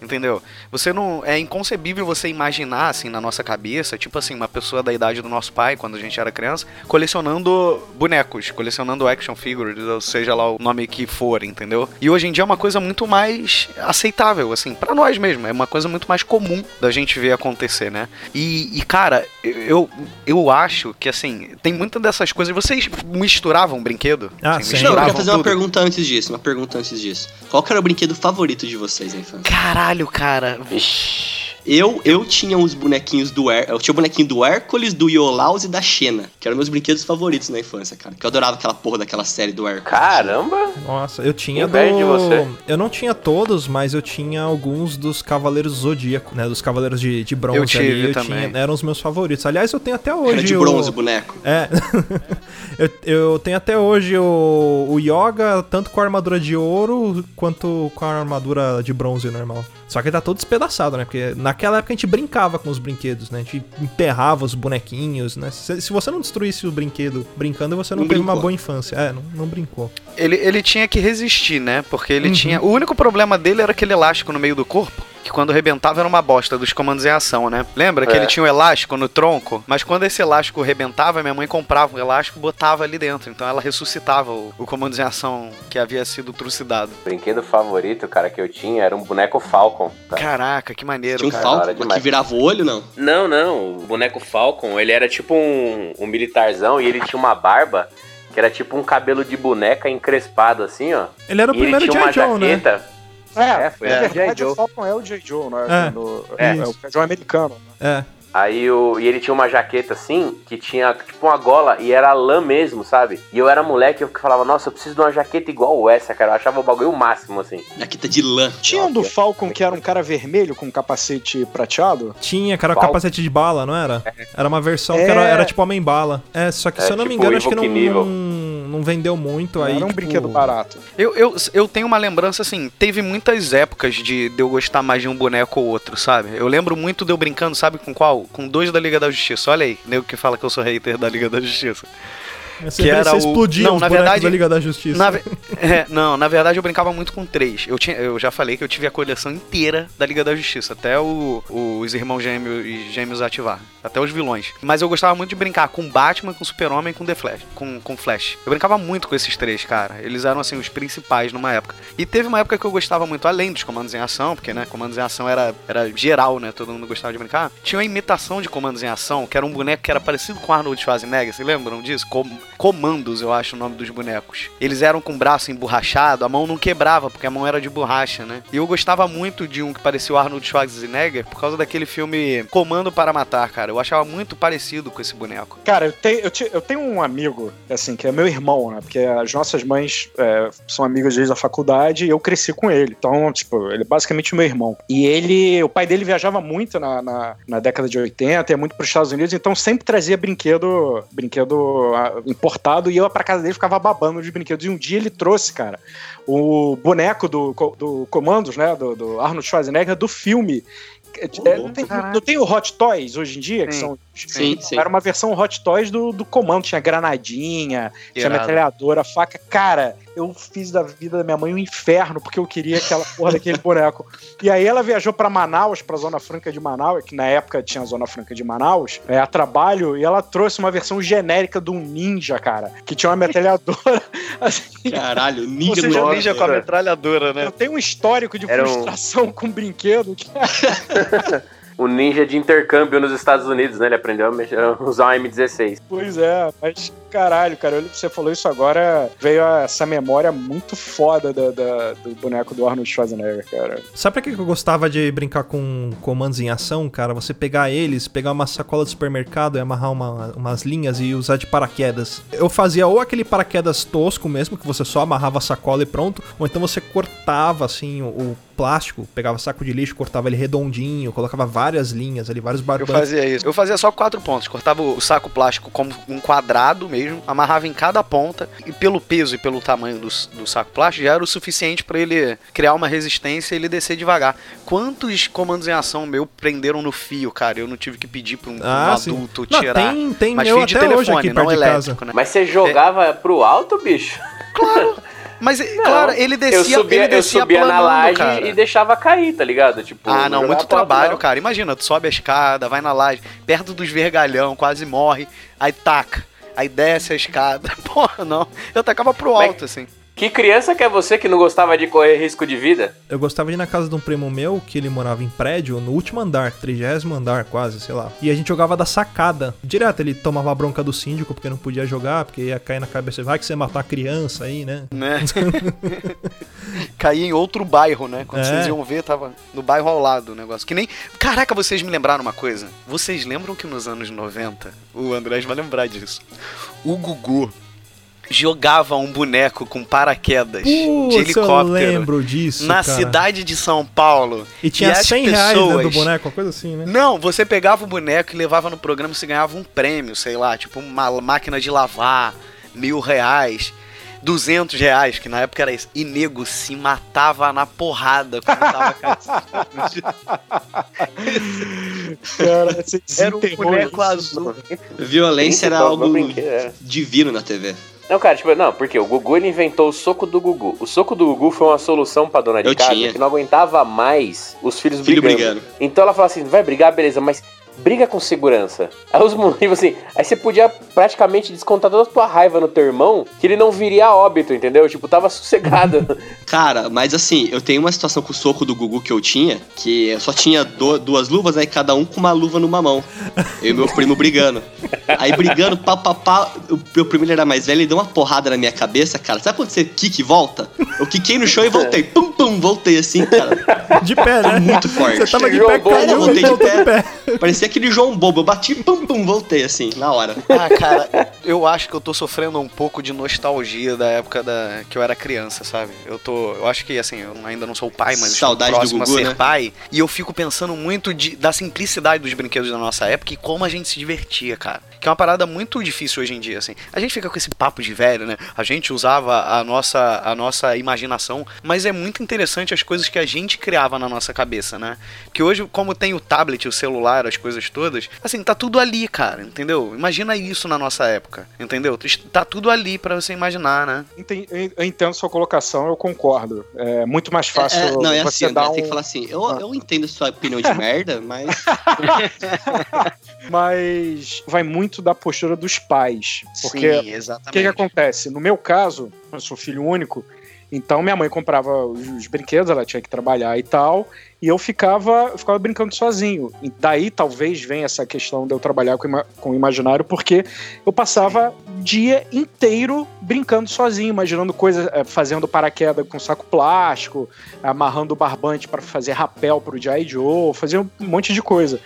Entendeu? Você não. É inconcebível você imaginar, assim, na nossa cabeça, tipo assim, uma pessoa da idade do nosso pai, quando a gente era criança, colecionando bonecos, colecionando action figures, ou seja lá o nome que for, entendeu? E hoje em dia é uma coisa muito mais aceitável, assim, pra nós mesmo. É uma coisa muito mais comum da gente ver acontecer, né? E, e, cara, eu, eu acho que, assim, tem muitas dessas coisas. Vocês misturavam brinquedo?
Ah,
Assim,
sim.
Não, eu quero fazer uma
tudo?
pergunta antes disso, uma pergunta antes disso. Qual que era o brinquedo favorito de vocês na infância?
Caralho, cara.
Vixe.
Eu, eu tinha uns bonequinhos do Her... Eu tinha o bonequinho do Hércules, do Iolaus e da Xena, que eram meus brinquedos favoritos na infância, cara. Que eu adorava aquela porra daquela série do Hércules.
Caramba!
Nossa, eu tinha do...
De você.
Eu não tinha todos, mas eu tinha alguns dos Cavaleiros Zodíaco, né? Dos Cavaleiros de, de bronze
Eu tive
ali. Eu
também.
tinha, eram os meus favoritos. Aliás, eu tenho até hoje.
Era de
o-
bronze o boneco.
É. eu, eu tenho até hoje o, o Yoga, tanto com a armadura de ouro quanto com a armadura de bronze normal. Só que ele tá todo despedaçado, né? Porque naquela época a gente brincava com os brinquedos, né? A gente enterrava os bonequinhos, né? Se, se você não destruísse o brinquedo brincando, você não,
Não
teve uma
brincou.
boa infância. É, não, não brincou.
Ele, ele tinha que resistir, né? Porque ele
Uhum.
tinha. O único problema dele era aquele elástico no meio do corpo. Que quando rebentava era uma bosta dos comandos em ação, né? Lembra que
É.
ele tinha um elástico no tronco? Mas quando esse elástico rebentava, minha mãe comprava um elástico e botava ali dentro. Então ela ressuscitava o, o comandos em ação que havia sido trucidado.
O brinquedo favorito, cara, que eu tinha era um boneco Falcon. cara.
Caraca, que maneiro,
Tinha um
cara.
Falcon que virava o olho, não?
Não, não. O boneco Falcon, ele era tipo um, um militarzão e ele tinha uma barba que era tipo um cabelo de boneca encrespado assim, ó.
Ele era o
e ele
primeiro
tinha uma
G.I. Joe, né?
jaqueta.
É,
É, foi a
verdade, o Falcon é o J. Joe, né?
É.
Do-
É.
é, o Joe americano. né?
É.
Aí o, e ele tinha uma jaqueta assim, que tinha tipo uma gola e era lã mesmo, sabe? E eu era moleque, eu falava, nossa, eu preciso de uma jaqueta igual essa, cara. Eu achava o bagulho o máximo, assim.
Jaqueta de lã.
Tinha um do Falcon que era um cara vermelho com um capacete prateado?
Tinha, que era
Qual?
capacete de bala, não era? Era uma versão que
É.
era, era tipo Homem-Bala. É, só que
É,
se eu não me
tipo
engano, acho que não,
Knievel.
Não, vendeu muito. aí,
era um
tipo,
brinquedo barato.
Eu, eu, eu tenho uma lembrança assim, teve muitas épocas de, de eu gostar mais de um boneco ou outro, sabe? Eu lembro muito de eu brincando, sabe com qual? Com dois da Liga da Justiça. Olha aí, nego que fala que eu sou hater da Liga da Justiça.
Você,
que era o-
explodia
Não, na verdade-
da Liga da Justiça.
Na é, não, na verdade eu brincava muito com três. Eu, tinha, eu já falei que eu tive a coleção inteira da Liga da Justiça, até o- os irmãos gêmeos, gêmeos ativar, até os vilões. Mas eu gostava muito de brincar com Batman, com Super-Homem e com The Flash, com, com Flash. Eu brincava muito com esses três, cara. Eles eram assim os principais numa época. E teve uma época que eu gostava muito, além dos comandos em ação, porque né, comandos em ação era, era geral, né? Todo mundo gostava de brincar. Tinha uma imitação de comandos em ação, que era um boneco que era parecido com Arnold Schwarzenegger. Vocês lembram disso? Com- comandos, eu acho o nome dos bonecos. Eles eram com o braço emborrachado, a mão não quebrava, porque a mão era de borracha, né? E eu gostava muito de um que parecia o Arnold Schwarzenegger por causa daquele filme Comando para Matar, cara. Eu achava muito parecido com esse boneco.
Cara, eu tenho, eu, ti- eu tenho um amigo, assim, que é meu irmão, né? Porque as nossas mães é, são amigas desde a faculdade e eu cresci com ele. Então, tipo, ele é basicamente meu irmão. E ele, o pai dele viajava muito na, na, na década de 80, ia muito para os Estados Unidos, então sempre trazia brinquedo, brinquedo ah, importado e eu ia pra casa dele e ficava babando de brinquedos. E um dia ele trouxe, cara, o boneco do, do Comandos, né? Do, do Arnold Schwarzenegger, do filme. É, não, tem, não tem o Hot Toys hoje em dia, que
Sim.
são
Sim, sim.
era uma versão Hot Toys do, do comando. Tinha granadinha, tinha
Irado.
metralhadora, faca. Cara, eu fiz da vida da minha mãe um inferno porque eu queria aquela porra daquele boneco. E aí ela viajou pra Manaus, pra Zona Franca de Manaus, que na época tinha a Zona Franca de Manaus, é, a trabalho, e ela trouxe uma versão genérica de um ninja, cara, que tinha uma metralhadora. assim,
Caralho, ninja
já
Nossa,
Ninja com a metralhadora, né?
eu tenho um histórico de
Era um-
frustração com brinquedo. que-
O ninja de intercâmbio nos Estados Unidos, né? Ele aprendeu a, mexer- a usar um M16.
Pois é, mas caralho, cara, olha que você falou isso agora, veio essa memória muito foda da, da- do boneco do Arnold Schwarzenegger, cara.
Sabe pra que que eu gostava de brincar com comandos em ação, cara? Você pegar eles, pegar uma sacola de supermercado e amarrar uma- umas linhas e usar de paraquedas. Eu fazia ou aquele paraquedas tosco mesmo, que você só amarrava a sacola e pronto, ou então você cortava assim o, o plástico, pegava saco de lixo, cortava ele redondinho, colocava várias linhas ali, vários
Eu
barbantes.
fazia isso. Eu fazia só quatro pontos. Cortava o saco plástico como um quadrado mesmo, amarrava em cada ponta e pelo peso e pelo tamanho do, do saco plástico já era o suficiente pra ele criar uma resistência e ele descer devagar. Quantos comandos em ação meu prenderam no fio, cara? Eu não tive que pedir pra um, um
Ah, sim.
adulto
Não,
tirar.
tem, tem
Mas
meu
fio de
até
telefone,
hoje aqui
não
perto de casa.
elétrico, né?
Mas você jogava pro alto, bicho?
Mas, claro, ele descia,
eu subia,
ele
eu
descia
subia na
planando,
laje
cara.
e deixava cair, tá ligado? Tipo,
Ah, não, muito trabalho,
não.
cara. Imagina, tu sobe a escada, vai na laje, perto dos vergalhão, quase morre, aí taca, aí desce a escada. Porra, não. Eu tacava pro
Mas-
alto, assim.
Que criança que é você que não gostava de correr risco de vida?
Eu gostava de ir na casa de um primo meu, que ele morava em prédio, no último andar, trigésimo andar quase, sei lá. E a gente jogava da sacada. Direto, ele tomava a bronca do síndico porque não podia jogar, porque ia cair na cabeça, vai que você matar uma criança aí, né?
Né? Caía em outro bairro, né? Quando
É.
vocês iam ver, tava no bairro ao lado o negócio. Que nem. Caraca, vocês me lembraram uma coisa. Vocês lembram que nos anos 90, o Andrés vai lembrar disso. O Gugu jogava um boneco com paraquedas de
Putz, eu
helicóptero
lembro disso,
na
cara.
cidade de São Paulo.
E tinha
as
100 reais dentro do
pessoas-
boneco, uma coisa assim, né?
Não, você pegava o boneco e levava no programa, você ganhava um prêmio, sei lá, tipo uma máquina de lavar, mil reais, duzentos reais, que na época era isso. E nego se matava na porrada quando tava
Cara, você
Era um boneco
isso.
azul.
Violência era algo divino na TV.
Não, cara, tipo, não, porque o Gugu ele inventou o soco do Gugu. O soco do Gugu foi uma solução pra dona de
Eu
casa
tinha.
que não aguentava mais os filhos
Filho
brigando.
brigando.
Então ela falou assim: vai brigar, beleza, mas briga com segurança. Aí os moleques, assim, aí você podia praticamente descontar toda a tua raiva no teu irmão, que ele não viria a óbito, entendeu? Tipo, tava sossegado.
Cara, mas assim, eu tenho uma situação com o soco do Gugu que eu tinha, que eu só tinha do- duas luvas, aí cada um com uma luva numa mão. Eu e meu primo brigando. Aí brigando, pá, pá, pá, o meu primo ele era mais velho, ele deu uma porrada na minha cabeça, cara. Sabe quando você kick e volta? Eu quiquei no chão e voltei. Pum, pum, voltei assim, cara.
De pé, né?
Muito forte.
Você tava de pé, caiu
eu voltei
de
pé.
pé.
Parecia aquele João Bobo. Eu bati, pum, pum, voltei assim, na hora.
Ah, cara, eu acho que eu tô sofrendo um pouco de nostalgia da época da que eu era criança, sabe? Eu tô, eu acho que assim, eu ainda não sou pai, mas
Saudade
estou
do
próximo
Gugu,
a ser
né?
pai, e eu fico pensando muito de, da simplicidade dos brinquedos da nossa época e como a gente se divertia, cara. Que é uma parada muito difícil hoje em dia, assim. A gente fica com esse papo de velho, né? A gente usava a nossa a nossa imaginação, mas é muito interessante as coisas que a gente criava na nossa cabeça, né? Que hoje, como tem o tablet, o celular, as coisas todas, assim, tá tudo ali, cara, entendeu? Imagina isso na nossa época, entendeu? Tá tudo ali pra você imaginar, né?
Eu entendo sua colocação, eu concordo. É muito mais fácil
É, é, não, é
você
assim,
dar um...
tem que falar assim, eu, eu entendo sua opinião de merda, mas
Mas vai muito da postura dos pais. Porque
Sim,
o que,
exatamente.
que acontece? No meu caso, eu sou filho único, então minha mãe comprava os, os brinquedos, ela tinha que trabalhar e tal, e eu ficava, ficava brincando sozinho. E daí talvez venha essa questão de eu trabalhar com, com o imaginário, porque eu passava o dia inteiro brincando sozinho, imaginando coisas, eh, fazendo paraquedas com saco plástico, amarrando barbante para fazer rapel pro G.I. Joe, fazia um monte de coisa.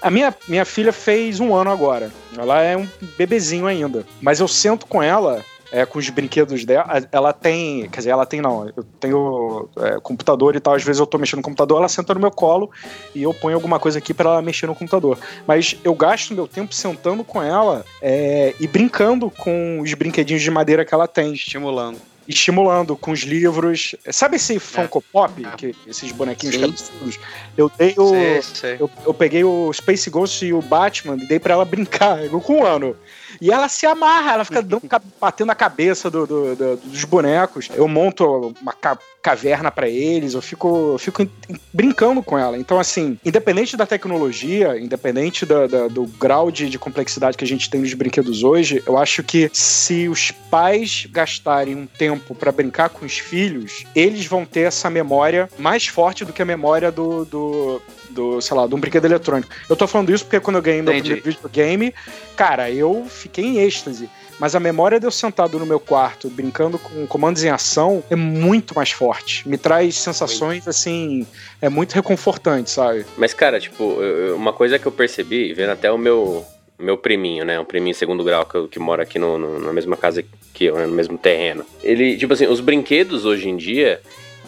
A minha, minha filha fez um ano agora. Ela é um bebezinho ainda. Mas eu sento com ela, é, com os brinquedos dela. Ela tem. Quer dizer, ela tem não. Eu tenho é, computador e tal. Às vezes eu tô mexendo no computador, ela senta no meu colo e eu ponho alguma coisa aqui para ela mexer no computador. Mas eu gasto meu tempo sentando com ela é, e brincando com os brinquedinhos de madeira que ela tem
Estimulando.
Estimulando com os livros. Sabe esse Funko Pop?
É.
Que, esses bonequinhos
Sim.
cabeçudos? Eu dei o.
Sei, sei.
Eu, eu peguei o Space Ghost e o Batman e dei pra ela brincar, com um ano. E ela se amarra, ela fica dando, batendo a cabeça do- do- do- dos bonecos. Eu monto uma ca- caverna pra eles, eu fico, eu fico in- in- brincando com ela. Então, assim, independente da tecnologia, independente da- da- do grau de, de complexidade que a gente tem nos brinquedos hoje, eu acho que se os pais gastarem um tempo pra brincar com os filhos, eles vão ter essa memória mais forte do que a memória do, do, do, sei lá, de um brinquedo eletrônico. Eu tô falando isso porque quando eu ganhei meu
Entendi.
primeiro videogame, cara, eu fiquei em êxtase. Mas a memória de eu sentado no meu quarto, brincando com comandos em ação, é muito mais forte. Me traz sensações, assim, é muito reconfortante, sabe?
Mas, cara, tipo, uma coisa que eu percebi, vendo até o meu, meu priminho, né? Um priminho segundo grau que, eu- que mora aqui no, no- na mesma casa que eu, né? no mesmo terreno. Ele, tipo assim, os brinquedos hoje em dia,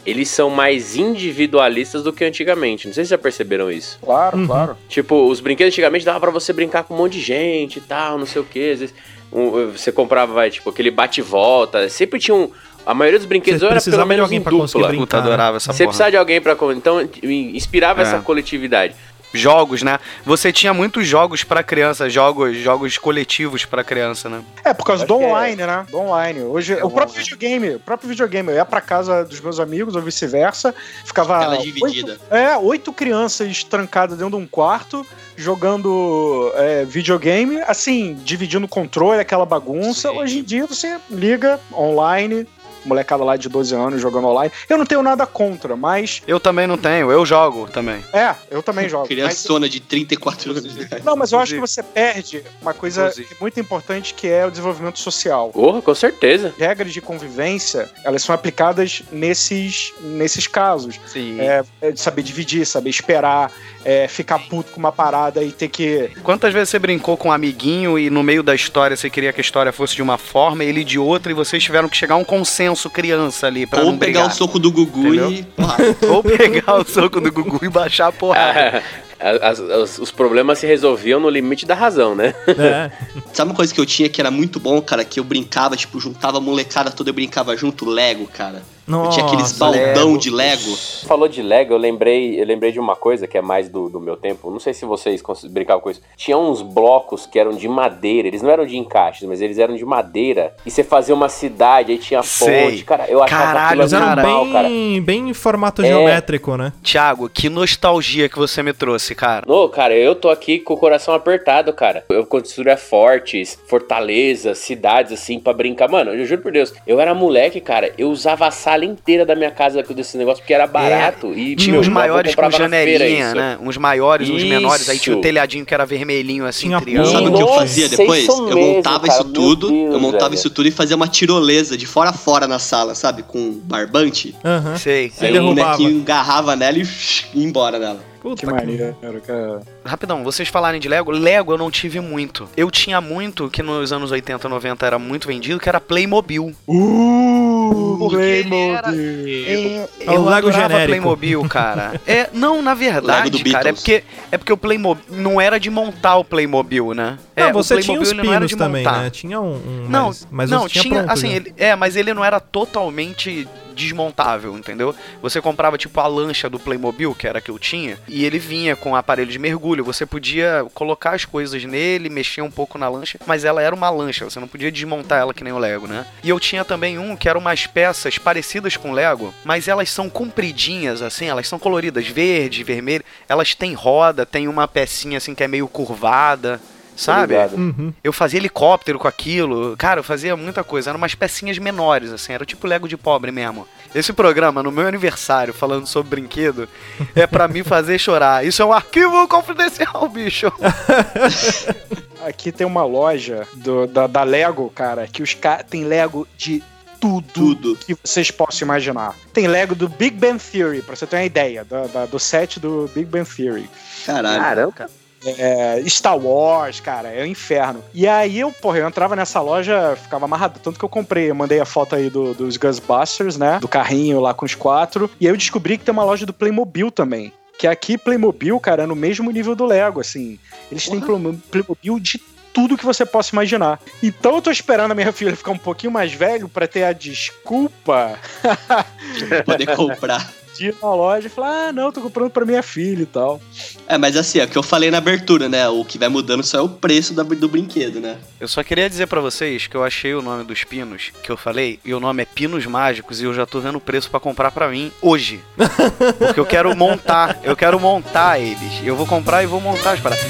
eles são mais individualistas do que antigamente. Não sei se já perceberam isso.
Claro,
Uhum.
claro.
Tipo, os brinquedos antigamente dava pra você brincar com um monte de gente e tal, não sei o que. Às vezes um, você comprava, vai, tipo, aquele bate-volta. Sempre tinha um. A maioria dos brinquedos era pelo
precisava de
menos
alguém
em
pra conseguir
dupla.
brincar.
Puta, adorava essa
Você
porra.
precisava de alguém pra. Então, inspirava
É.
essa coletividade.
Jogos, né? Você tinha muitos jogos pra criança, jogos, jogos coletivos pra criança, né?
É, por causa
Acho
do
é.
online, né? Do online. Hoje, o próprio videogame, o próprio videogame. Eu ia pra casa dos meus amigos ou vice-versa, ficava.
ela é
oito-
dividida.
É, oito crianças trancadas dentro de um quarto, jogando é, videogame, assim, dividindo o controle, aquela bagunça.
Sim.
Hoje em dia você liga online, molecada lá de 12 anos jogando online. Eu não tenho nada contra, mas.
Eu também não tenho, eu jogo também.
É, eu também jogo. mas-
Criançona de 34 anos de idade.
não, mas eu acho que você perde uma coisa
Inclusive.
muito importante que é o desenvolvimento social.
Porra, com certeza.
regras de convivência, elas são aplicadas nesses, nesses casos.
Sim.
É, é de saber dividir, saber esperar, é, ficar puto com uma parada e ter que.
Quantas vezes você brincou com um amiguinho e no meio da história você queria que a história fosse de uma forma, ele de outra, e vocês tiveram que chegar a um consenso criança ali pra
Ou
não
pegar
brigar.
o soco do Gugu
Entendeu?
e.
Ou pegar o soco do Gugu e baixar a porrada.
As- as- os problemas se resolviam no limite da razão, né?
É.
Sabe uma coisa que eu tinha que era muito bom, cara? Que eu brincava, tipo, juntava a molecada toda e brincava junto? Lego, cara. Eu tinha aqueles
Nossa,
baldão de Lego.
Falou de Lego, eu lembrei, eu lembrei de uma coisa que é mais do, do meu tempo. Não sei se vocês brincavam com isso. Tinha uns blocos que eram de madeira. Eles não eram de encaixes, mas eles eram de madeira. E você fazia uma cidade, aí tinha
Sei.
ponte. Cara, eu achava
Caralho,
Eles eram bem,
cara.
bem em formato
É.
geométrico, né?
Thiago, que nostalgia que você me trouxe, cara.
Ô, cara, eu tô aqui com o coração apertado, cara. Eu construía fortes, fortalezas, cidades, assim, pra brincar. Mano, eu juro por Deus, eu era moleque, cara, eu usava a sala inteira da minha casa desse negócio, porque era barato. e
Tinha uns
avô
maiores com janelinha,
isso.
né? Uns maiores, uns menores. Aí tinha o
Isso.
telhadinho que era vermelhinho, assim, triângulo.
Sabe o que eu fazia depois?
isso
eu
mesmo,
montava
cara,
isso
meu
tudo,
Deus,
eu montava
velho.
isso tudo e fazia uma tirolesa de fora a fora na sala, sabe? Com barbante.
Aham.
Sei.
Aí o
derrubava.
bonequinho agarrava nela e ia embora nela.
Puta
Que maneiro, cara.
Rapidão, vocês falarem de Lego, Lego eu não tive muito. Eu tinha muito, que nos anos 80, 90 era muito vendido, que era Playmobil.
Uh,
Porque ele era-
Playmobil.
É,
É o
eu
Lego
adorava
genérico.
Playmobil, cara. É, não, na verdade, cara, é porque, é porque o Playmobil não era de montar o Playmobil, né?
Não,
é,
você tinha os
Playmobil ele não era
pinos
de
também,
montar.
né? Tinha um, um
Não,
mas, mas
não,
eu tinha,
tinha,
pronto
assim, ele, é, mas ele não era totalmente desmontável, entendeu? Você comprava tipo a lancha do Playmobil, que era a que eu tinha, e ele vinha com aparelho de mergulho. Você podia colocar as coisas nele, mexer um pouco na lancha, mas ela era uma lancha, você não podia desmontar ela que nem o Lego, né? E eu tinha também um que eram umas peças parecidas com Lego, mas elas são compridinhas assim, elas são coloridas, verde, vermelho, elas têm roda, tem uma pecinha assim que é meio curvada. Sabe?
Uhum.
Eu fazia helicóptero com aquilo. Cara, eu fazia muita coisa. Eram umas pecinhas menores, assim. Era tipo Lego de pobre mesmo. Esse programa, no meu aniversário, falando sobre brinquedo, é pra me fazer chorar. Isso é um arquivo confidencial, bicho.
Aqui tem uma loja do- da, da Lego, cara, que os caras tem Lego de tudo,
Tudo.
que vocês possam imaginar. Tem Lego do Big Bang Theory, pra você ter uma ideia, da- do set do Big Bang Theory.
Caralho.
Caramba.
É, Star Wars, cara, é o inferno. E aí eu, porra, eu entrava nessa loja, ficava amarrado, tanto que eu comprei, eu mandei a foto aí do- dos Ghostbusters, né? Do carrinho lá com os quatro. E aí eu descobri que tem uma loja do Playmobil também. Que aqui, Playmobil, cara, é no mesmo nível do Lego, assim. Eles têm Playmo- Playmobil de tudo que você possa imaginar. Então eu tô esperando a minha filha ficar um pouquinho mais velho pra ter a desculpa
Poder comprar.
de ir na loja e falar: ah, não, tô comprando pra minha filha e tal.
É, mas assim, é o que eu falei na abertura, né? O que vai mudando só é o preço da- do brinquedo, né?
Eu só queria dizer pra vocês que eu achei o nome dos pinos que eu falei, e o nome é Pinos Mágicos, e eu já tô vendo o preço pra comprar pra mim hoje. Porque eu quero montar, eu quero montar eles. Eu vou comprar e vou montar as paradas.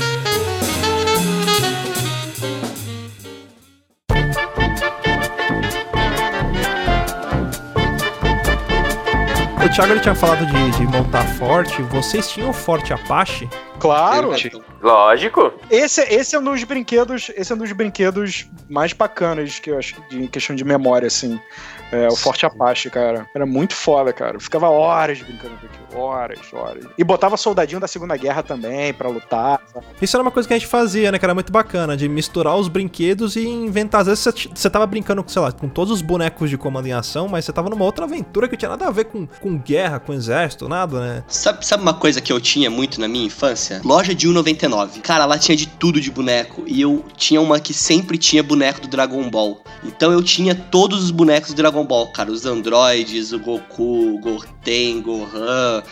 O Thiago ele tinha falado de, de montar forte. Vocês tinham o Forte Apache?
Claro!
Lógico.
Esse, esse é um dos brinquedos. Esse é um dos brinquedos mais bacanas que eu acho de, em questão de memória, assim. É, o Forte Apache, cara. Era muito foda, cara. Eu ficava horas brincando com aquilo. Horas, horas. E botava soldadinho da Segunda Guerra também pra lutar. sabe?
Isso era uma coisa que a gente fazia, né? Que era muito bacana, de misturar os brinquedos e inventar. Às vezes você tava brincando, sei lá, com todos os bonecos de comando em ação, mas você tava numa outra aventura que não tinha nada a ver com, com guerra, com exército, nada, né?
Sabe, sabe uma coisa que eu tinha muito na minha infância? Loja de 1,99. Cara, lá tinha de tudo de boneco. E eu tinha uma que sempre tinha boneco do Dragon Ball. Então eu tinha todos os bonecos do Dragon Ball, cara. Os androides, o Goku, o Goten, Gohan.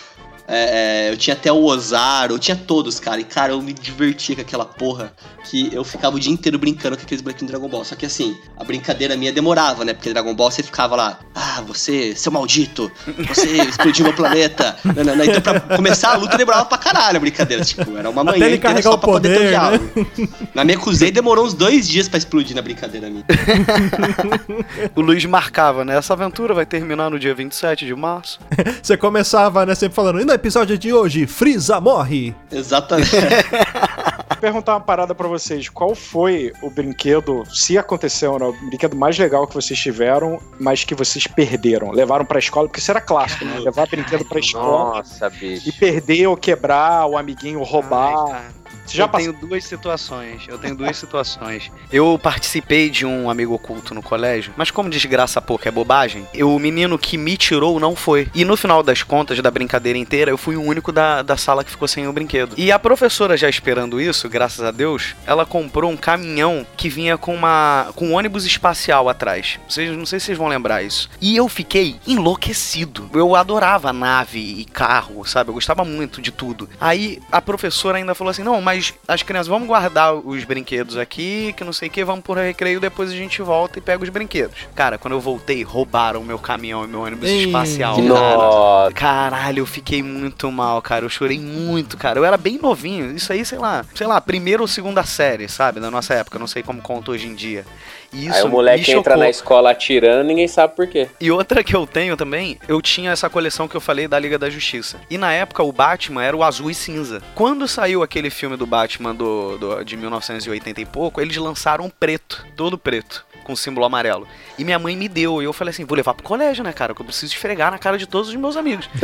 É, é, eu tinha até o Ozaru, eu tinha todos, cara. E, cara, eu me divertia com aquela porra que eu ficava o dia inteiro brincando com aqueles bonequinhos do Dragon Ball. Só que assim, a brincadeira minha demorava, né? Porque Dragon Ball você ficava lá, ah, você, seu maldito, você explodiu meu planeta. Não, não, não. Então, pra começar a luta demorava pra caralho a brincadeira. Tipo, era uma
Até
manhã
ele
inteira só pra poder ter o
poder, né?
diálogo. Na minha Cruzei demorou uns dois dias pra explodir na brincadeira minha.
O Luiz marcava, né? Essa aventura vai terminar no dia 27 de março.
Você começava, né, sempre falando, e no episódio de hoje, Frieza morre.
Exatamente.
Vou perguntar uma parada pra vocês. Qual foi o brinquedo, se aconteceu, né? O brinquedo mais legal que vocês tiveram, mas que vocês perderam? Levaram pra escola? Porque isso era clássico, né? Levar brinquedo pra escola
Nossa, bicho.
e perder ou quebrar, o amiguinho roubar.
Ai.
Você já
eu
passou?
tenho duas situações. Eu tenho duas situações. Eu participei de um amigo oculto no colégio, mas como desgraça pouco é bobagem, eu, o menino que me tirou não foi. E no final das contas da brincadeira inteira, eu fui o único da, da sala que ficou sem o brinquedo. E a professora já esperando isso, graças a Deus, ela comprou um caminhão que vinha com uma com um ônibus espacial atrás. Vocês não sei se vocês vão lembrar isso. E eu fiquei enlouquecido. Eu adorava nave e carro, sabe? Eu gostava muito de tudo. Aí a professora ainda falou assim: "Não, mas as crianças vamos guardar os brinquedos aqui, que não sei o que, vamos pro recreio, depois a gente volta e pega os brinquedos". Cara, quando eu voltei, roubaram meu caminhão e meu ônibus
Ih,
espacial. cara. Caralho, eu fiquei muito mal, cara. Eu chorei muito, cara. Eu era bem novinho. Isso aí, sei lá, sei lá, primeira ou segunda série, sabe? Da nossa época. Não sei como conta hoje em dia. E isso
Aí o moleque entra na escola atirando ninguém sabe por quê.
E outra que eu tenho também, eu tinha essa coleção que eu falei da Liga da Justiça. E na época o Batman era o azul e cinza. Quando saiu aquele filme do Batman do, do- de 1980 e pouco, eles lançaram preto, todo preto. Com símbolo amarelo. E minha mãe me deu. E eu falei assim: vou levar pro colégio, né, cara? Que eu preciso esfregar na cara de todos os meus amigos.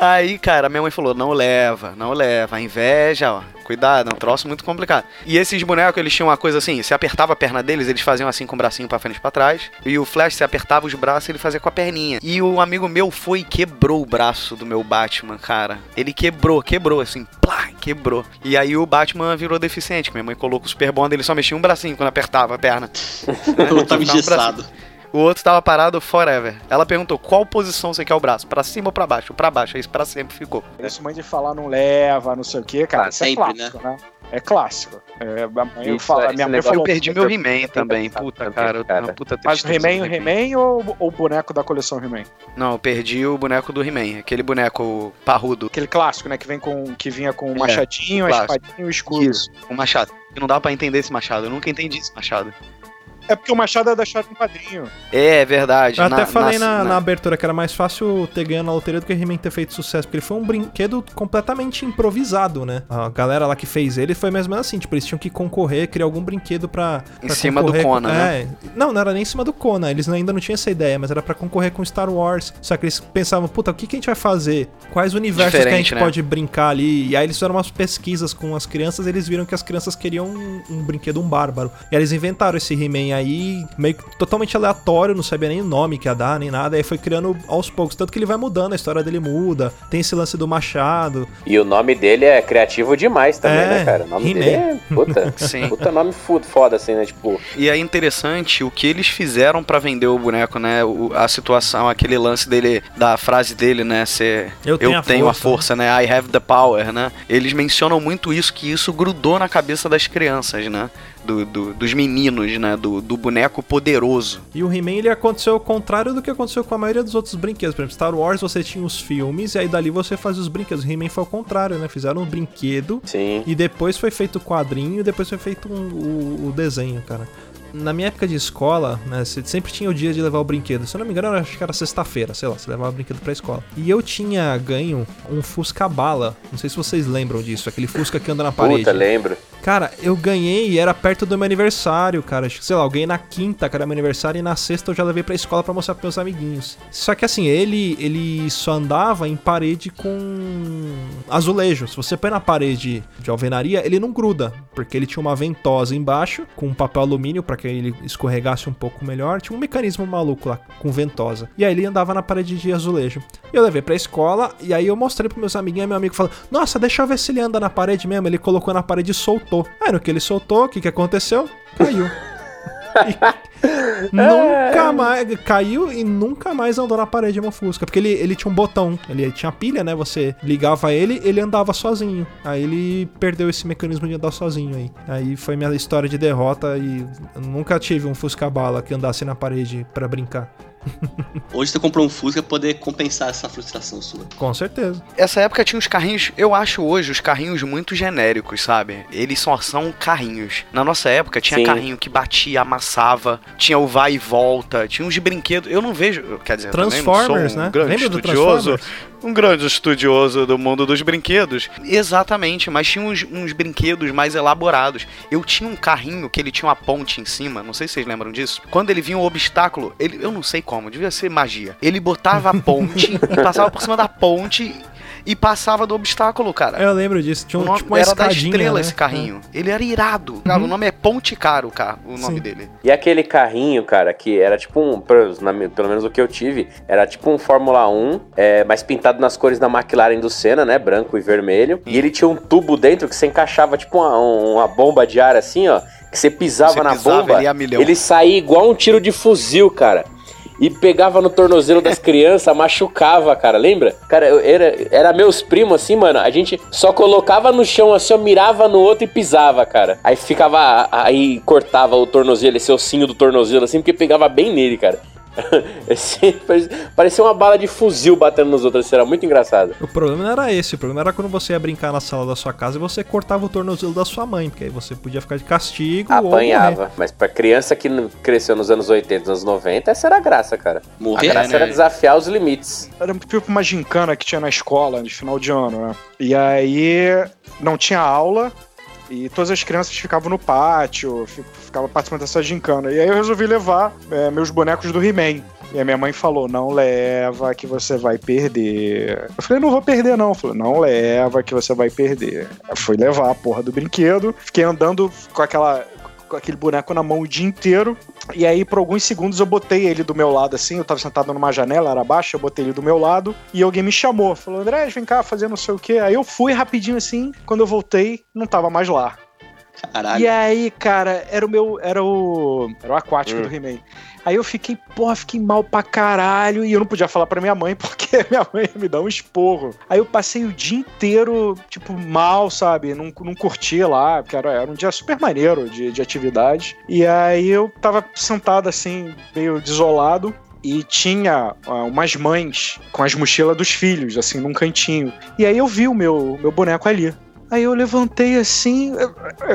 Aí, cara, minha mãe falou: não leva, não leva. A inveja, ó. Cuidado, é um troço muito complicado. E esses bonecos, eles tinham uma coisa assim: se apertava a perna deles, eles faziam assim com o bracinho pra frente e pra trás. E o Flash, se apertava os braços, ele fazia com a perninha. E o amigo meu foi e quebrou o braço do meu Batman, cara. Ele quebrou, quebrou, assim, plá, quebrou. E aí o Batman virou deficiente. Minha mãe colocou o Super Bond, ele só mexia um bracinho quando apertava a perna.
O outro tava
um
engessado.
O outro tava parado forever. Ela perguntou qual posição você quer o braço, pra cima ou pra baixo? Pra baixo, isso pra sempre ficou.
Isso mãe de falar não leva, não sei o quê, cara.
Ah,
isso
sempre,
é clássico, né? É clássico. É, a mãe
Isso,
fala,
esse
minha mãe falou.
Eu perdi meu He-Man também, puta, cara. eu-
cara.
uma puta
Mas o He-Man, He-Man ou ou o boneco da coleção He-Man?
Não, eu perdi o boneco do He-Man, aquele boneco parrudo.
Aquele clássico, né? Que, vem com, que vinha com o
É,
machadinho, a espadinha e o escudo.
Isso, o machado. Não dá pra entender esse machado, eu nunca entendi esse machado.
É porque o machado é da história em quadrinho.
É, é verdade.
Eu até
na-
falei na,
na-
na abertura que era mais fácil ter ganho na loteria do que He-Man ter feito sucesso, porque ele foi um brinquedo completamente improvisado, né? A galera lá que fez ele foi mesmo assim, tipo, eles tinham que concorrer, criar algum brinquedo pra.
Em
pra
cima do
concorrer
Conan,
com-
né?
É. Não, não era nem em cima do Conan, eles ainda não tinham essa ideia, mas era pra concorrer com Star Wars. Só que eles pensavam, puta, o que, que a gente vai fazer? Quais universos que a
Diferente,
gente
né?
pode brincar ali? E aí eles fizeram umas pesquisas com as crianças, eles viram que as crianças queriam um, um brinquedo, um bárbaro. E aí eles inventaram esse He-Man aí, meio que totalmente aleatório, não sabia nem o nome que ia dar, nem nada. Aí foi criando aos poucos. Tanto que ele vai mudando, a história dele muda. Tem esse lance do machado.
E o nome dele é criativo demais também,
É,
né, cara? O nome dele é. Puta,
Sim.
puta nome foda, assim, né? Tipo,
E é interessante o que eles fizeram pra vender o boneco, né? O- a situação, aquele lance dele, da frase dele, né? Ser
Eu tenho a
a
força."
força, né? I have the power, né? Eles mencionam muito isso, que isso grudou na cabeça das crianças, né? Do, do- dos meninos, né? Do, do boneco poderoso.
E o He-Man ele aconteceu ao contrário do que aconteceu com a maioria dos outros brinquedos. Por exemplo, Star Wars você tinha os filmes e aí dali você fazia os brinquedos. O He-Man foi ao contrário, né? Fizeram um brinquedo
sim.
e depois foi feito o quadrinho e depois foi feito um- o, o desenho, cara. Na minha época de escola, né, você sempre tinha o dia de levar o brinquedo. Se eu não me engano, eu acho que era sexta-feira, sei lá, você levava o brinquedo pra escola. E eu tinha ganho um Fusca Bala. Não sei se vocês lembram disso, aquele Fusca que anda na parede.
Puta, lembro.
Cara, eu ganhei e era perto do meu aniversário, cara. Sei lá, eu ganhei na quinta, era meu aniversário, e na sexta eu já levei pra escola pra mostrar pros meus amiguinhos. Só que assim, ele ele só andava em parede com azulejo. Se você põe na parede de alvenaria, ele não gruda, porque ele tinha uma ventosa embaixo, com um papel alumínio pra que ele escorregasse um pouco melhor. Tinha um mecanismo maluco lá, com ventosa. E aí ele andava na parede de azulejo. Eu levei pra escola, e aí eu mostrei pros meus amiguinhos, e meu amigo falou, nossa, deixa eu ver se ele anda na parede mesmo. Ele colocou na parede e soltou. Aí no que ele soltou, o que que aconteceu? Caiu. Nunca mais caiu e nunca mais andou na parede meu Fusca, porque ele, ele tinha um botão, ele tinha pilha, né? Você ligava ele, ele andava sozinho. Aí ele perdeu esse mecanismo de andar sozinho aí. Aí foi minha história de derrota e nunca tive um Fusca bala que andasse na parede pra brincar.
Hoje você comprou um Fusca pra poder compensar essa frustração sua.
Com certeza.
Essa época tinha uns carrinhos, eu acho hoje os carrinhos muito genéricos, sabe? Eles só são carrinhos. Na nossa época tinha
Sim.
carrinho que batia, amassava, tinha o vai e volta, tinha uns de brinquedo. Eu não vejo, quer dizer, eu também não
Transformers,
sou um
né?
grande
Lembra do Transformers?
Um grande estudioso do mundo dos brinquedos. Exatamente, mas tinha uns, uns brinquedos mais elaborados. Eu tinha um carrinho que ele tinha uma ponte em cima, não sei se vocês lembram disso. Quando ele vinha um obstáculo, ele, eu não sei como, devia ser magia. Ele botava a ponte e passava por cima da ponte e passava do obstáculo, cara.
Eu lembro disso. Tinha
O
um,
nome
tipo uma
era da estrela
né?
esse carrinho. Ele era irado. Cara, o nome é Ponte Caro, cara, o nome
Sim.
dele.
E aquele carrinho, cara, que era tipo um. pelo na- pelo menos o que eu tive, era tipo um Fórmula 1, é, mas pintado nas cores da McLaren do Senna, né? Branco e vermelho. E ele tinha um tubo dentro que você encaixava tipo uma, uma bomba de ar assim, ó. Que você pisava
Você
na
pisava,
bomba.
ele
ele saía igual um tiro de fuzil, cara. E pegava no tornozelo das crianças, machucava, cara, lembra? Cara, eu- era, era meus primos, assim, mano. A gente só colocava no chão, assim, eu mirava no outro e pisava, cara. Aí ficava. Aí cortava o tornozelo, esse ossinho do tornozelo, assim, porque pegava bem nele, cara. Parecia uma bala de fuzil batendo nos outros, isso era muito engraçado.
O problema não era esse, o problema era quando você ia brincar na sala da sua casa e você cortava o tornozelo da sua mãe, porque aí você podia ficar de castigo ou morrer.
Apanhava. Mas pra criança que não- cresceu nos anos 80, nos anos 90, essa era a graça, cara. A
Morrer,
graça
né?
era desafiar os limites.
Era tipo uma gincana que tinha na escola de final de ano, né? E aí não tinha aula e todas as crianças ficavam no pátio, fi- ficavam participando dessa gincana. E aí eu resolvi levar é, meus bonecos do He-Man. E a minha mãe falou: não leva que você vai perder. Eu falei, não vou perder, não. Falou, não leva que você vai perder. Eu fui levar a porra do brinquedo, fiquei andando com aquela. Aquele boneco na mão o dia inteiro. E aí, por alguns segundos, eu botei ele do meu lado, assim. Eu tava sentado numa janela, era baixo, eu botei ele do meu lado. E alguém me chamou. Falou, André, vem cá fazer não sei o quê. Aí eu fui rapidinho assim. Quando eu voltei, não tava mais lá.
Caralho.
E aí, cara, era o meu. Era o. Era o aquático
Hum.
do He-Man. Aí eu fiquei, porra, fiquei mal pra caralho. E eu não podia falar pra minha mãe, porque minha mãe ia me dar um esporro. Aí eu passei o dia inteiro, tipo, mal, sabe? Não, não curti lá, porque era, era um dia super maneiro de, de atividade. E aí eu tava sentado assim, meio desolado. E tinha ah, umas mães com as mochilas dos filhos, assim, num cantinho. E aí eu vi o meu, meu boneco ali. Aí eu levantei assim,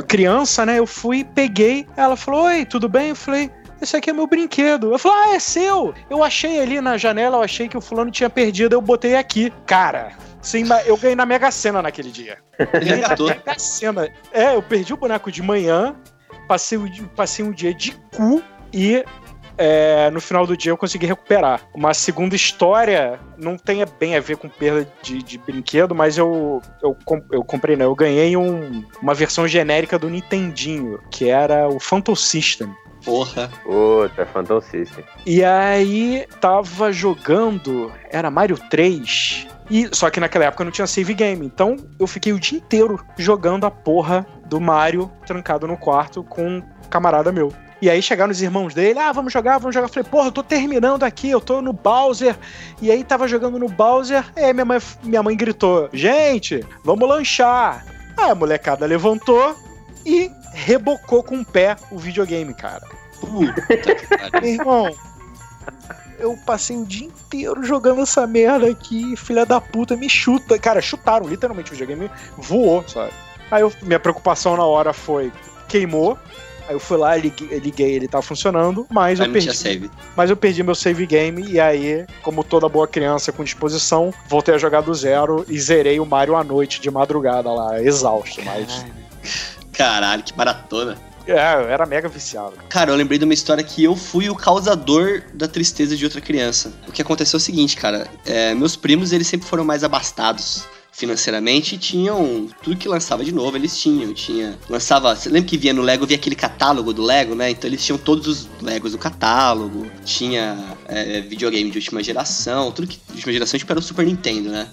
criança, né? Eu fui, peguei. Ela falou: Oi, tudo bem? Eu falei: Esse aqui é meu brinquedo. Eu falei: Ah, é seu? Eu achei ali na janela, eu achei que o fulano tinha perdido, eu botei aqui. Cara, sim, eu ganhei na Mega Sena naquele dia. Ganhei na. Mega Sena. É, eu perdi o boneco de manhã, passei, passei um dia de cu e. é, no final do dia eu consegui recuperar. Uma segunda história não tem bem a ver com perda de, de brinquedo, mas eu, eu, eu comprei, né? Eu ganhei um- uma versão genérica do Nintendinho, que era o Phantom System.
Porra.
Puta, Phantom System.
E aí tava jogando, era Mario 3. E, só que naquela época não tinha save game. Então eu fiquei o dia inteiro jogando a porra do Mario trancado no quarto com um camarada meu. E aí chegaram os irmãos dele, ah, vamos jogar, vamos jogar. Eu falei, porra, eu tô terminando aqui, eu tô no Bowser. E aí tava jogando no Bowser, aí minha mãe, minha mãe gritou, gente, vamos lanchar. Aí a molecada levantou e rebocou com o pé o videogame, cara.
Puta que
irmão, eu passei o dia inteiro jogando essa merda aqui, filha da puta, me chuta. Cara, chutaram, literalmente, o videogame voou, sabe? Aí eu- minha preocupação na hora foi, queimou. Aí eu fui lá, liguei, liguei ele tava funcionando, mas
Aí
eu perdi.
save.
Mas eu perdi meu save game e aí, como toda boa criança com disposição, voltei a jogar do zero e zerei o Mario à noite de madrugada lá, exausto, mas
Caralho, que maratona.
é, eu era mega viciado.
Cara, eu lembrei de uma história que eu fui o causador da tristeza de outra criança. O que aconteceu é o seguinte, cara. é, meus primos, eles sempre foram mais abastados financeiramente e tinham tudo que lançava de novo, eles tinham. Tinha. Lançava. Você lembra que via no Lego, via aquele catálogo do Lego, né? Então eles tinham todos os Legos do catálogo. Tinha é, videogame de última geração, tudo que de última geração, tipo, era o Super Nintendo, né?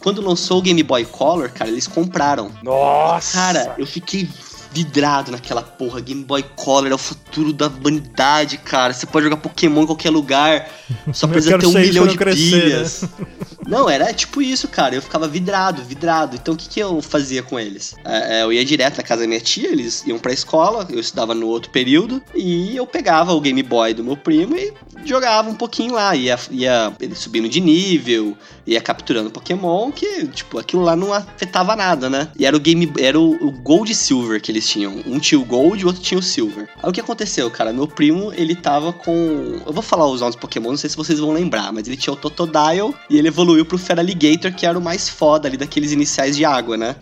Quando lançou o Game Boy Color, cara, eles compraram.
Nossa!
Cara, eu fiquei vidrado naquela porra. Game Boy Color é o futuro da humanidade, cara. Você pode jogar Pokémon em qualquer lugar. Só precisa ter um milhão de
crescer,
pilhas. Não, era tipo isso, cara. Eu ficava vidrado, vidrado. Então o que, que eu fazia com eles? É, é, eu ia direto na casa da minha tia, eles iam pra escola, eu estudava no outro período, e eu pegava o Game Boy do meu primo e jogava um pouquinho lá. Ia, ia subindo de nível, ia capturando Pokémon, que, tipo, aquilo lá não afetava nada, né? E era o Game. Era o, o Gold e Silver que eles tinham. Um tinha o Gold e o outro tinha o Silver. Aí o que aconteceu, cara? Meu primo, ele tava com. Eu vou falar os nomes Pokémon, não sei se vocês vão lembrar, mas ele tinha o Totodile e ele evoluiu pro Feraligatr, que era o mais foda ali daqueles iniciais de água, né?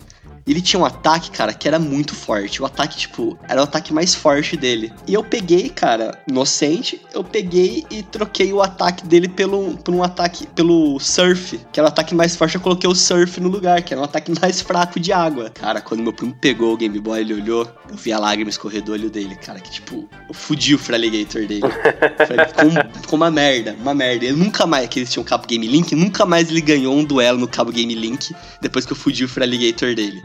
Ele tinha um ataque, cara, que era muito forte. O ataque, tipo, era o ataque mais forte dele. E eu peguei, cara, inocente, eu peguei e troquei o ataque dele pelo, por um ataque pelo surf, que era o ataque mais forte. Eu coloquei o surf no lugar, que era um ataque mais fraco de água. Cara, quando meu primo pegou o Game Boy, ele olhou, eu vi a lágrima escorrer do olho dele, cara, que tipo, eu fudi o Fraligator dele. Ficou, ficou uma merda, uma merda. Ele nunca mais, que eles tinham cabo Game Link, nunca mais ele ganhou um duelo no cabo Game Link depois que eu fudi o Fraligator dele.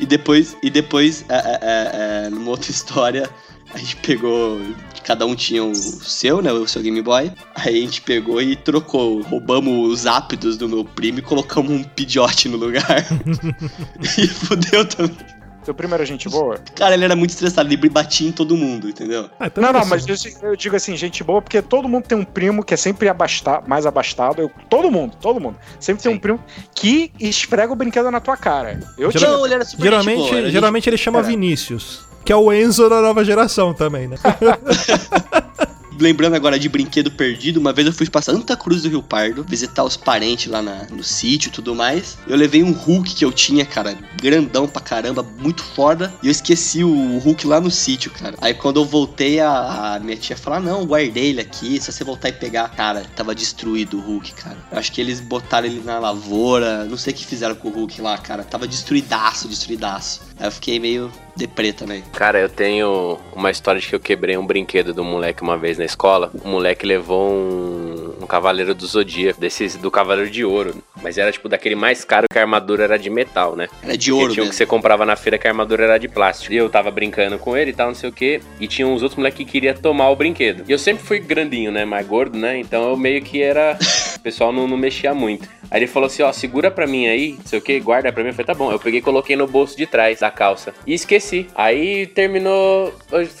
E depois, e depois é, é, é, é, numa outra história, a gente pegou. Cada um tinha o seu, né? O seu Game Boy. Aí a gente pegou e trocou. Roubamos os ápidos do meu primo e colocamos um pidiote no lugar. e fudeu também.
Primo era gente boa?
Cara, ele era muito estressado, ele batia em todo mundo, entendeu?
Ah, então
Não, não,
assim,
mas eu, eu digo assim, gente boa, porque todo mundo tem um primo que é sempre abasta, mais abastado. Eu- todo mundo, todo mundo. Sempre tem um primo que esfrega o brinquedo na tua cara. Eu
Geral-.
Não, ele era super
Geralmente,
gente boa, era gente-
geralmente ele chama
Cara.
Vinícius. Que é o Enzo da nova geração também, né?
Lembrando agora de brinquedo perdido, uma vez eu fui pra Santa Cruz do Rio Pardo, visitar os parentes lá na- no sítio e tudo mais. Eu levei um Hulk que eu tinha, cara, grandão pra caramba, muito foda. E eu esqueci o Hulk lá no sítio, cara. Aí quando eu voltei, a, a minha tia falou: ah, não, guardei ele aqui, se você voltar e pegar. Cara, tava destruído o Hulk, cara. Eu acho que eles botaram ele na lavoura, não sei o que fizeram com o Hulk lá, cara. Tava destruidaço, destruidaço. Aí eu fiquei meio deprê também.
Cara, eu tenho uma história de que eu quebrei um brinquedo do moleque uma vez na escola. O moleque levou um, um cavaleiro do Zodíaco, desses do Cavaleiro de Ouro. Mas era tipo daquele mais caro que a armadura era de metal, né?
Era de ouro
tinha um
mesmo.
que você comprava na feira que a armadura era de plástico. E eu tava brincando com ele e tal, não sei o que. E tinha uns outros moleques que queria tomar o brinquedo. E eu sempre fui grandinho, né? Mais gordo, né? Então eu meio que era. O pessoal não, não mexia muito. Aí ele falou assim: ó, segura pra mim aí, não sei o que, guarda pra mim. Eu falei: tá bom. Eu peguei e coloquei no bolso de trás da calça. E esqueci. Aí terminou.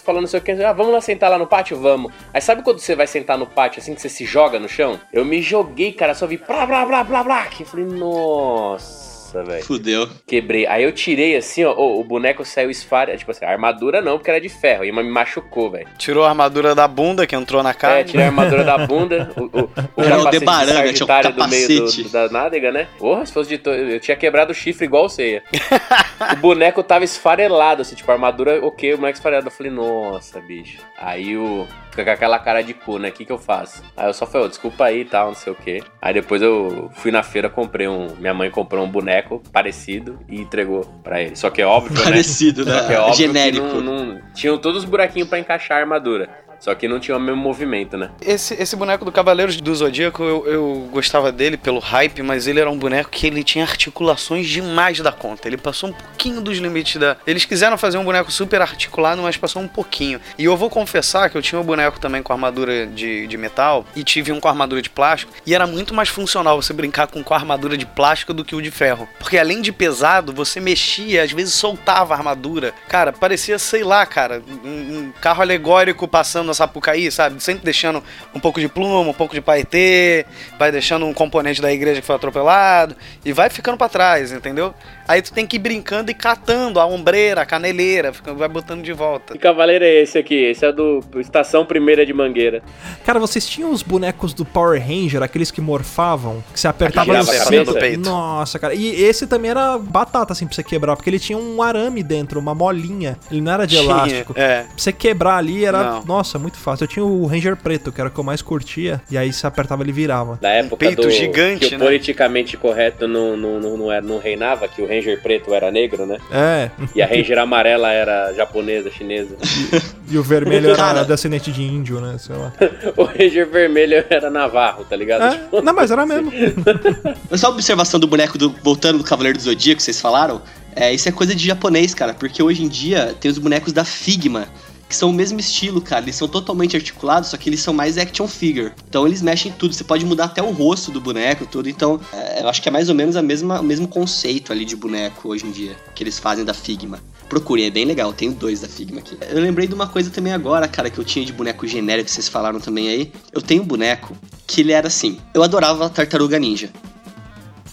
Falando não sei o que. Ah, vamos lá sentar lá no pátio? Vamos. Aí sabe quando você vai sentar no pátio assim que você se joga no chão? Eu me joguei, cara, só vi blá blá blá blá blá. Que eu falei: nossa, velho.
Fudeu.
Quebrei. Aí eu tirei assim, ó. O, o boneco saiu esfare. Tipo assim, a armadura não, porque era de ferro. E me machucou, velho.
Tirou a armadura da bunda que entrou na
É,
cara.
tirei a armadura da bunda. O, o, o
Era o
capacete
Debaranga, tinha um
Sagitário do meio do- do- da nádega, né? Porra, se fosse de. to- Eu tinha quebrado o chifre igual ceia. o boneco tava esfarelado, assim, tipo, a armadura, ok, o boneco esfarelado. Eu falei, nossa, bicho. Aí o. Fica com aquela cara de cu, né? O que que eu faço? Aí eu só falei, ô, desculpa aí e tal, não sei o quê. Aí depois eu fui na feira, comprei um. Minha mãe comprou um boneco parecido e entregou pra ele. Só que é óbvio, né?
Parecido,
Só que é
né?
óbvio
Genérico.
que não, não- tinham todos os buraquinhos pra encaixar a armadura. Só que não tinha o mesmo movimento, né?
Esse, esse boneco do Cavaleiros do Zodíaco, eu, eu gostava dele pelo hype, mas ele era um boneco que ele tinha articulações demais da conta. Ele passou um pouquinho dos limites da. Eles quiseram fazer um boneco super articulado, mas passou um pouquinho. E eu vou confessar que eu tinha um boneco também com armadura de, de metal e tive um com armadura de plástico. E era muito mais funcional você brincar com, com a armadura de plástico do que o de ferro. Porque além de pesado, você mexia, às vezes soltava a armadura. Cara, parecia, sei lá, cara, um, um carro alegórico passando na Sapucaí, sabe? Sempre deixando um pouco de pluma, um pouco de paetê, vai deixando um componente da igreja que foi atropelado e vai ficando pra trás, entendeu? Aí tu tem que ir brincando e catando a ombreira, a caneleira, vai botando de volta.
Que cavaleiro é esse aqui? Esse é do Estação Primeira de Mangueira.
Cara, vocês tinham os bonecos do Power Ranger, aqueles que morfavam, que você apertava no
peito.
Nossa, cara. E esse também era batata, assim, pra você quebrar, porque ele tinha um arame dentro, uma molinha. Ele não era de
Tinha,
elástico.
É.
Pra você quebrar ali era,
Não.
nossa, muito fácil. Eu tinha o Ranger preto, que era o que eu mais curtia, e aí você apertava ele virava.
Da época
peito
do
gigante,
que o
né?
politicamente correto não, não, não, não, era, não reinava, que o Ranger preto era negro, né?
É,
E a Ranger amarela era japonesa, chinesa.
e o vermelho era
Cara.
descendente de índio, né? Sei lá.
O Ranger vermelho era navarro, tá ligado? Tipo,
É, não, mas era mesmo.
Mas só a observação do boneco do. Voltando do Cavaleiro do Zodíaco que vocês falaram. É, isso é coisa de japonês, cara. Porque hoje em dia tem os bonecos da Figma. Que são o mesmo estilo, cara. Eles são totalmente articulados, só que eles são mais action figure. Então eles mexem em tudo. Você pode mudar até o rosto do boneco, tudo. Então, é, eu acho que é mais ou menos a mesma, o mesmo conceito ali de boneco hoje em dia. Que eles fazem da Figma. Procurem, é bem legal. Eu tenho dois da Figma aqui. Eu lembrei de uma coisa também agora, cara, que eu tinha de boneco genérico que vocês falaram também aí. Eu tenho um boneco que ele era assim. Eu adorava Tartaruga Ninja.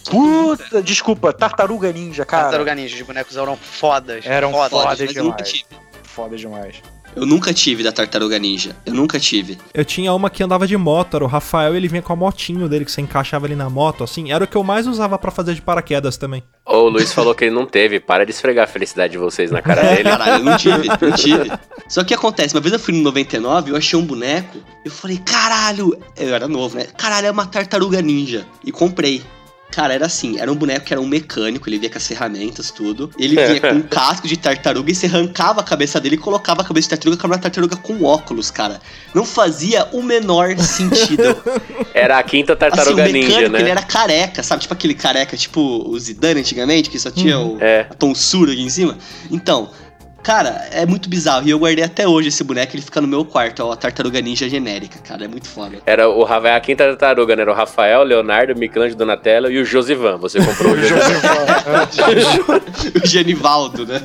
Puta, desculpa, Tartaruga Ninja, cara.
Tartaruga Ninja, os bonecos eram fodas.
Eram
fodas.
fodas demais.
tive.
Foda demais.
Eu nunca tive da Tartaruga Ninja. Eu nunca tive.
Eu tinha uma que andava de moto, era o Rafael, ele vinha com a motinho dele, que você encaixava ali na moto, assim. Era o que eu mais usava pra fazer de paraquedas também.
Ô, o Luiz falou que ele não teve. Para de esfregar a felicidade de vocês na cara dele.
Caralho, eu não tive, não tive. Só que acontece, uma vez eu fui no 99, eu achei um boneco, eu falei, caralho, eu era novo, né? Caralho, é uma tartaruga ninja. E comprei. Cara, era assim, era um boneco que era um mecânico, ele vinha com as ferramentas, tudo. Ele vinha com um casco de tartaruga e você arrancava a cabeça dele e colocava a cabeça de tartaruga, uma tartaruga com óculos, cara. Não fazia o menor sentido.
Era a quinta
assim, o
tartaruga
mecânico,
ninja, né?
ele era careca, sabe? Tipo aquele careca, tipo o Zidane antigamente, que só tinha o,
É.
a tonsura aqui em cima. Então, Cara, é muito bizarro. E eu guardei até hoje esse boneco, ele fica no meu quarto, ó, a tartaruga ninja genérica, cara. É muito foda.
Era o Rafael, a quinta tartaruga, né? Era o Rafael, Leonardo, Michelangelo, Donatello e o Josivan. Você comprou o Josivan.
o Genivaldo, né?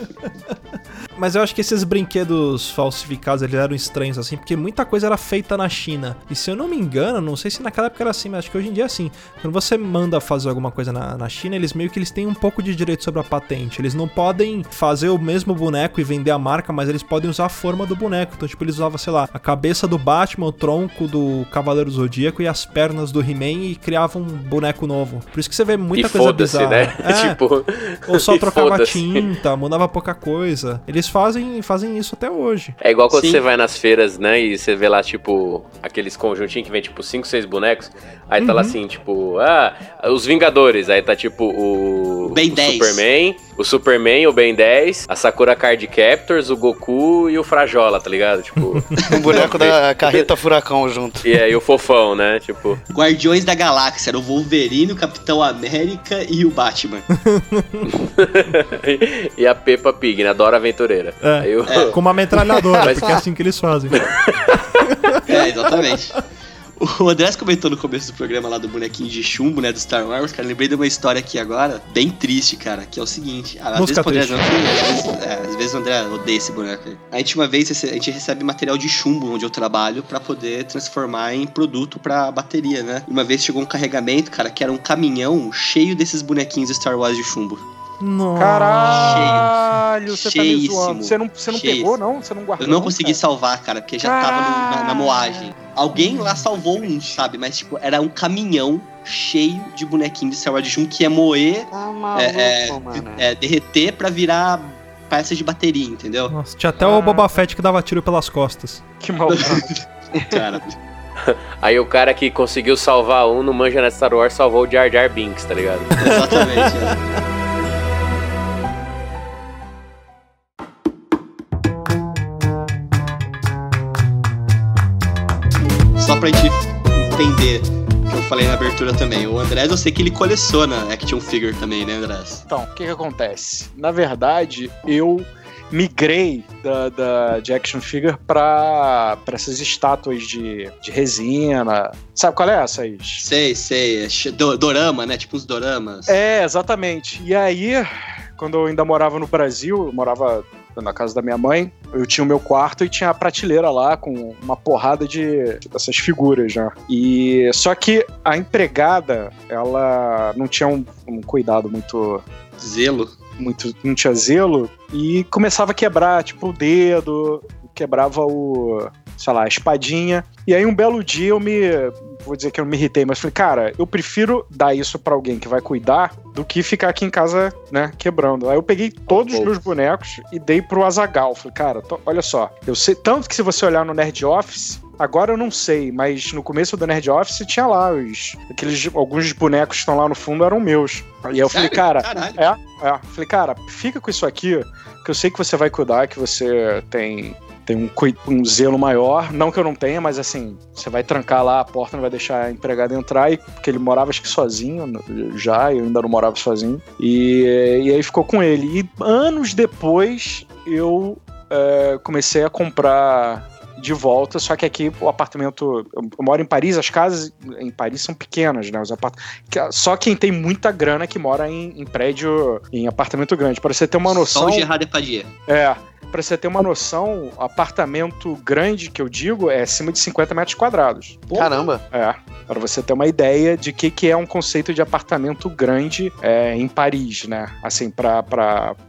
Mas eu acho que esses brinquedos falsificados eles eram estranhos assim, porque muita coisa era feita na China. E se eu não me engano, não sei se naquela época era assim, mas acho que hoje em dia é assim. Quando você manda fazer alguma coisa na, na China, eles meio que eles têm um pouco de direito sobre a patente. Eles não podem fazer o mesmo boneco e vender a marca, mas eles podem usar a forma do boneco. Então, tipo, eles usavam, sei lá, a cabeça do Batman, o tronco do Cavaleiro Zodíaco e as pernas do He-Man e criavam um boneco novo. Por isso que você vê muita
e
coisa bizarra.
né?
É,
tipo,
ou só trocava tinta, mudava pouca coisa. Eles fazem, fazem isso até hoje.
É igual quando
Sim.
você vai nas feiras, né? E você vê lá, tipo, aqueles conjuntinhos que vem, tipo, 5, 6 bonecos. Aí tá lá assim, tipo, ah, os Vingadores. Aí tá, tipo, o.
Ben
o
10.
Superman. O Superman, o Ben 10, a Sakura Card Captors, o Goku e o Frajola, tá ligado? Tipo.
Um boneco da carreta furacão junto.
e aí o fofão, né? Tipo.
Guardiões da Galáxia, era o Wolverine, o Capitão América e o Batman.
e a Peppa Pig, né? A Dora Aventureira.
É.
Aí o-
Com uma metralhadora,
Mas-
porque é assim que eles fazem.
É, exatamente. O Andrés comentou no começo do programa lá do bonequinho de chumbo, né, do Star Wars, cara, lembrei de uma história aqui agora, bem triste, cara, que é o seguinte, às
Música
vezes, pro André, não, às, vezes, é, às vezes o André odeia esse boneco aí. A gente uma vez, a gente recebe material de chumbo onde eu trabalho pra poder transformar em produto pra bateria, né? Uma vez chegou um carregamento, cara, que era um caminhão cheio desses bonequinhos Star Wars de chumbo.
Nossa.
Caralho, você tá me zoando. Você não, você não pegou, não? Você não guardou?
Eu não consegui salvar, cara, porque já tava no- na, na
Caralho.
moagem. Alguém lá salvou um, sabe? Mas, tipo, era um caminhão cheio de bonequinhos de Star Wars de chumbo que ia moer,
Tá maluco,
É, é, é, derreter pra virar peça de bateria, entendeu?
Nossa, tinha até o Boba Fett que dava tiro pelas costas.
Que maldade.
Cara,
Aí o cara que conseguiu salvar um no Manja na Star Wars salvou o Jar Jar Binks, tá ligado?
exatamente. pra gente entender o que eu falei na abertura também. O Andrés, eu sei que ele coleciona action figure também, né, Andrés?
Então, o que que acontece? Na verdade, eu migrei da, da, de action figure pra, pra essas estátuas de, de resina. Sabe qual é essas?
Sei, sei. É do- dorama, né? Tipo uns doramas.
É, exatamente. E aí, quando eu ainda morava no Brasil, eu morava na casa da minha mãe, eu tinha o meu quarto e tinha a prateleira lá com uma porrada de dessas figuras já. E só que a empregada, ela não tinha um, um cuidado muito
Zelo.
muito não tinha zelo e começava a quebrar, tipo, o dedo, quebrava o, sei lá, a espadinha. E aí um belo dia eu me, vou dizer que eu me irritei, mas falei, cara, eu prefiro dar isso pra alguém que vai cuidar do que ficar aqui em casa, né, quebrando. Aí eu peguei todos os meus bonecos e dei pro Azagal. Falei, cara, olha só, eu sei tanto que se você olhar no Nerd Office, Agora eu não sei, mas no começo do Nerd Office tinha lá os. Aqueles, alguns bonecos que estão lá no fundo eram meus. E aí eu falei,
Sério?
cara,
Caralho.
é, é. Falei, cara, fica com isso aqui, que eu sei que você vai cuidar, que você tem, tem um, um zelo maior. Não que eu não tenha, mas assim, você vai trancar lá a porta, não vai deixar a empregada entrar, e, porque ele morava acho que sozinho já, eu ainda não morava sozinho. E, e aí ficou com ele. E anos depois eu é, comecei a comprar de volta, só que aqui o apartamento. Eu moro em Paris, as casas em Paris são pequenas, né? Os apart... Só quem tem muita grana que mora em, em prédio, em apartamento grande. Para você ter uma
Só
noção.
o Gerard Depardieu.
É. Pra você ter uma noção, apartamento grande que eu digo é acima de 50 metros quadrados.
Caramba.
É, para você ter uma ideia de que, que é um conceito de apartamento grande é, em Paris, né? Assim, para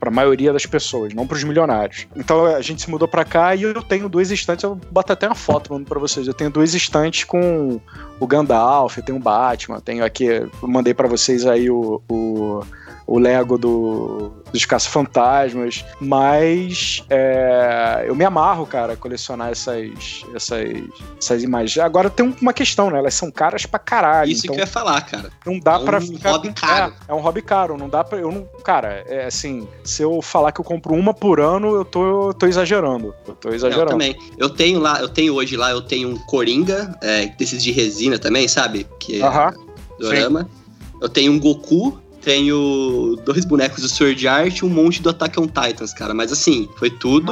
a maioria das pessoas, não para os milionários. Então a gente se mudou para cá e eu tenho duas estantes, eu boto até uma foto para vocês. Eu tenho duas estantes com o Gandalf, tenho o Batman, tenho aqui, mandei para vocês aí o, o, o Lego do, dos Caça-Fantasmas, mas é, eu me amarro, cara, a colecionar essas, essas, essas imagens. Agora tem uma questão, né? Elas são caras pra caralho.
Isso
então
que eu ia falar, cara.
não dá
é um
pra ficar.
hobby caro.
É, é um hobby caro. Não dá pra. Eu não, cara, é assim, se eu falar que eu compro uma por ano, eu tô, eu tô exagerando. Eu tô
Eu
exagerando.
também. Eu tenho lá, eu tenho hoje lá, eu tenho um Coringa, é, desses de resina também, sabe? Que é
Aham.
dorama. Eu tenho um Goku tenho dois bonecos do Sword Art e um monte do Attack on Titans, cara. Mas assim, foi tudo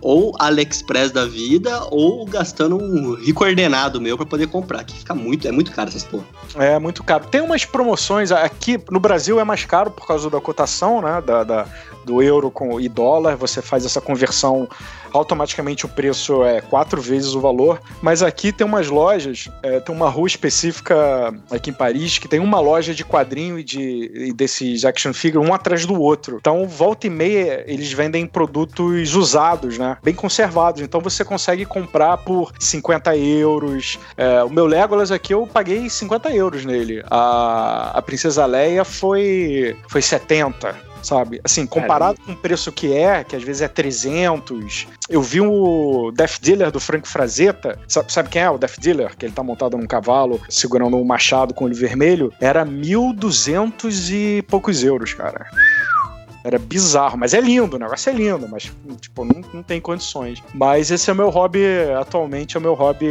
ou AliExpress da vida ou gastando um rico ordenado meu pra poder comprar. Que fica muito, é muito caro essas porra.
É muito caro. Tem umas promoções aqui no Brasil é mais caro por causa da cotação, né? Da, da- do euro com e dólar. Você faz essa conversão, automaticamente o preço é quatro vezes o valor. Mas aqui tem umas lojas, é, tem uma rua específica aqui em Paris que tem uma loja de quadrinho e de e desses action figure um atrás do outro. Então volta e meia eles vendem produtos usados, né? Bem conservados. Então você consegue comprar por 50 euros. É, o meu Legolas aqui eu paguei 50 euros nele. A, a Princesa Leia foi, foi 70. Sabe? Assim, comparado com o preço que é, que às vezes é 300. Eu vi o Death Dealer do Frank Frazetta. Sabe, sabe quem é o Death Dealer? Que ele tá montado num cavalo, segurando um machado com olho vermelho. Era 1.200 e poucos euros, cara. Era bizarro, mas é lindo, o negócio é lindo, mas, tipo, não, não tem condições. Mas esse é o meu hobby, atualmente é o meu hobby,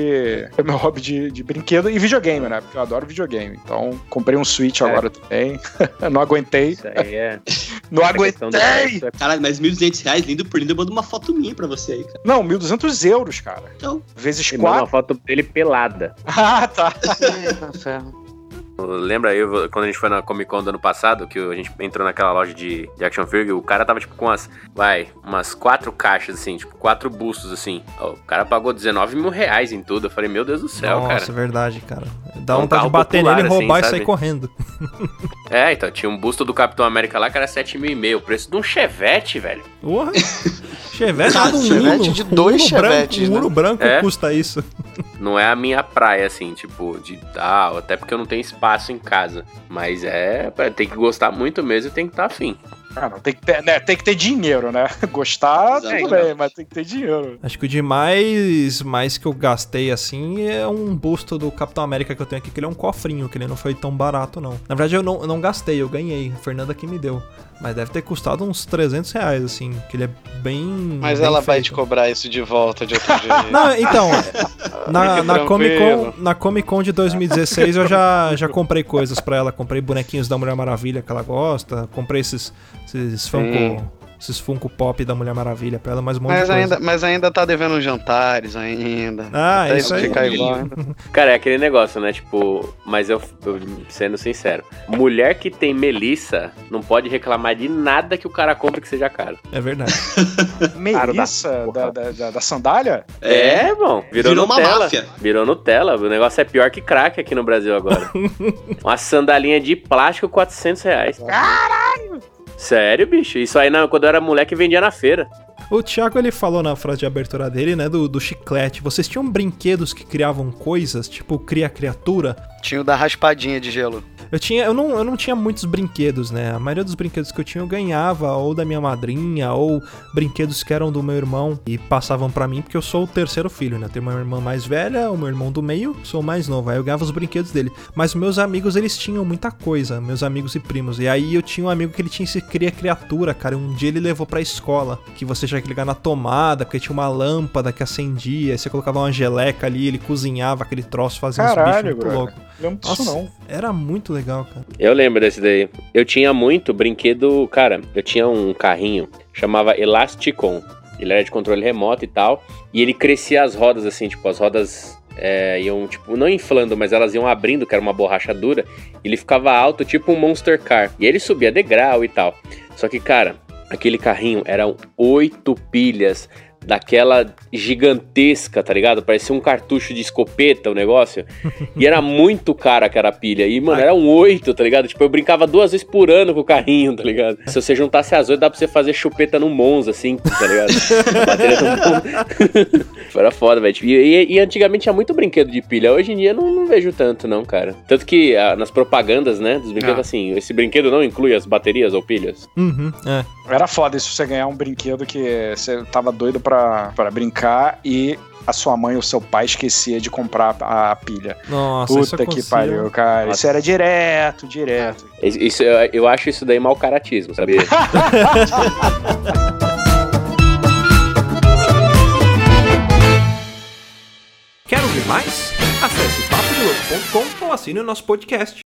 é o meu hobby de, de brinquedo e videogame, né? Porque eu adoro videogame. Então, comprei um Switch
É.
agora também. não aguentei.
Isso aí é.
Não
a do
aguentei!
é-
Caralho, mas 1.200 reais, lindo por lindo, eu mando uma foto minha pra você aí, cara.
Não, 1.200 euros, cara.
Então,
Vezes
Ele manda uma
4.
foto dele pelada.
Ah, tá.
Lembra aí quando a gente foi na Comic Con do ano passado, que a gente entrou naquela loja de, de action figure, o cara tava tipo com umas, vai, umas quatro caixas assim, tipo, quatro bustos assim. O cara pagou 19 mil reais em tudo. Eu falei, meu Deus do céu,
Nossa,
cara.
verdade, cara. Dá
É um
vontade de
carro
bater
popular,
nele,
assim,
roubar e
sabe?
sair correndo.
É, então, tinha um busto do Capitão América lá que era 7 mil e meio. O preço de um Chevette, velho.
Porra! Chevette
Ah,
um
Chevette de
Um
dois
Uno branco-
Chevetes,
Um
né?
Branco
É.
custa isso.
Não é a minha praia, assim, tipo, de tal, até porque eu não tenho espaço em casa. Mas é, tem que gostar muito mesmo e tem que estar afim.
Ah, não, tem que ter, né, tem que ter dinheiro, né? Gostar,
Exatamente.
tudo bem, mas tem que ter dinheiro.
Acho que o de mais, mais que eu gastei assim é um busto do Capitão América que eu tenho aqui, que ele é um cofrinho, que ele não foi tão barato, não. Na verdade, eu não, eu não gastei, eu ganhei. A Fernanda que me deu. Mas deve ter custado uns 300 reais, assim, que ele é bem.
Mas
bem
ela vai
feito.
te cobrar isso de volta de outro jeito.
Não, então, na, na, Comic Con, na Comic Con de 2016 eu já, já comprei coisas pra ela. Comprei bonequinhos da Mulher Maravilha que ela gosta. Comprei esses, esses Funko, esses Funko Pop da Mulher Maravilha pra ela, mas um monte de
Mas
coisa.
ainda, mas ainda tá devendo jantares ainda.
Ah,
Até
isso aí.
ficar igual.
Cara, é aquele negócio, né? Tipo, mas eu, eu sendo sincero, mulher que tem Melissa não pode reclamar de nada que o cara compre que seja caro.
É verdade.
Melissa da, da, da, da sandália?
É, bom, virou,
Virou uma
Nutella.
máfia.
Virou Nutella. O negócio é pior que crack aqui no Brasil agora. uma sandalinha de plástico, 400 reais. Caralho! Sério, bicho? Isso aí não, quando eu era moleque vendia na feira.
O Thiago ele falou na frase de abertura dele, né, do, do chiclete. Vocês tinham brinquedos que criavam coisas, tipo cria criatura?
Tinha o da raspadinha de gelo.
Eu tinha, eu não, eu não tinha muitos brinquedos, né? A maioria dos brinquedos que eu tinha eu ganhava ou da minha madrinha ou brinquedos que eram do meu irmão e passavam pra mim porque eu sou o terceiro filho, né? Eu tenho uma irmã mais velha, o meu irmão do meio, sou o mais novo. Aí eu ganhava os brinquedos dele. Mas meus amigos eles tinham muita coisa, meus amigos e primos. E aí eu tinha um amigo que ele tinha esse cria criatura, cara. Um dia ele levou pra escola que você tinha que ligar na tomada porque tinha uma lâmpada que acendia. Aí você colocava uma geleca ali, ele cozinhava aquele troço, fazia uns bichos muito loucos.
Disso
Nossa,
não.
era muito legal, cara.
Eu lembro desse daí. Eu tinha muito brinquedo. Cara, eu tinha um carrinho, chamava Elasticon. Ele era de controle remoto e tal. E ele crescia as rodas, assim, tipo, as rodas é, iam, tipo, não inflando, mas elas iam abrindo, que era uma borracha dura. Ele ficava alto, tipo um Monster Car. E ele subia degrau e tal. Só que, cara, aquele carrinho eram oito pilhas daquela gigantesca, tá ligado? Parecia um cartucho de escopeta o negócio. E era muito cara aquela pilha. E, mano, eram oito, tá ligado? Tipo, eu brincava duas vezes por ano com o carrinho, tá ligado? Se você juntasse as oito, dá pra você fazer chupeta no Monza, assim, tá ligado? Bateria no Monza. Era foda, velho. E, e- e antigamente tinha muito brinquedo de pilha. Hoje em dia não, não vejo tanto, não, cara. Tanto que ah, nas propagandas, né, dos brinquedos,
Ah.
assim, esse brinquedo não inclui as baterias ou pilhas.
Uhum, é.
Era foda isso você ganhar um brinquedo que você tava doido pra, pra brincar e a sua mãe ou seu pai esquecia de comprar a, a pilha.
Nossa, isso
Puta que
acontecia.
pariu, cara.
Nossa.
Isso era direto, direto.
Isso, isso- eu, eu acho isso daí mau caratismo, sabia?
Quer ouvir mais? Acesse papodelouco.com ou assine o nosso podcast.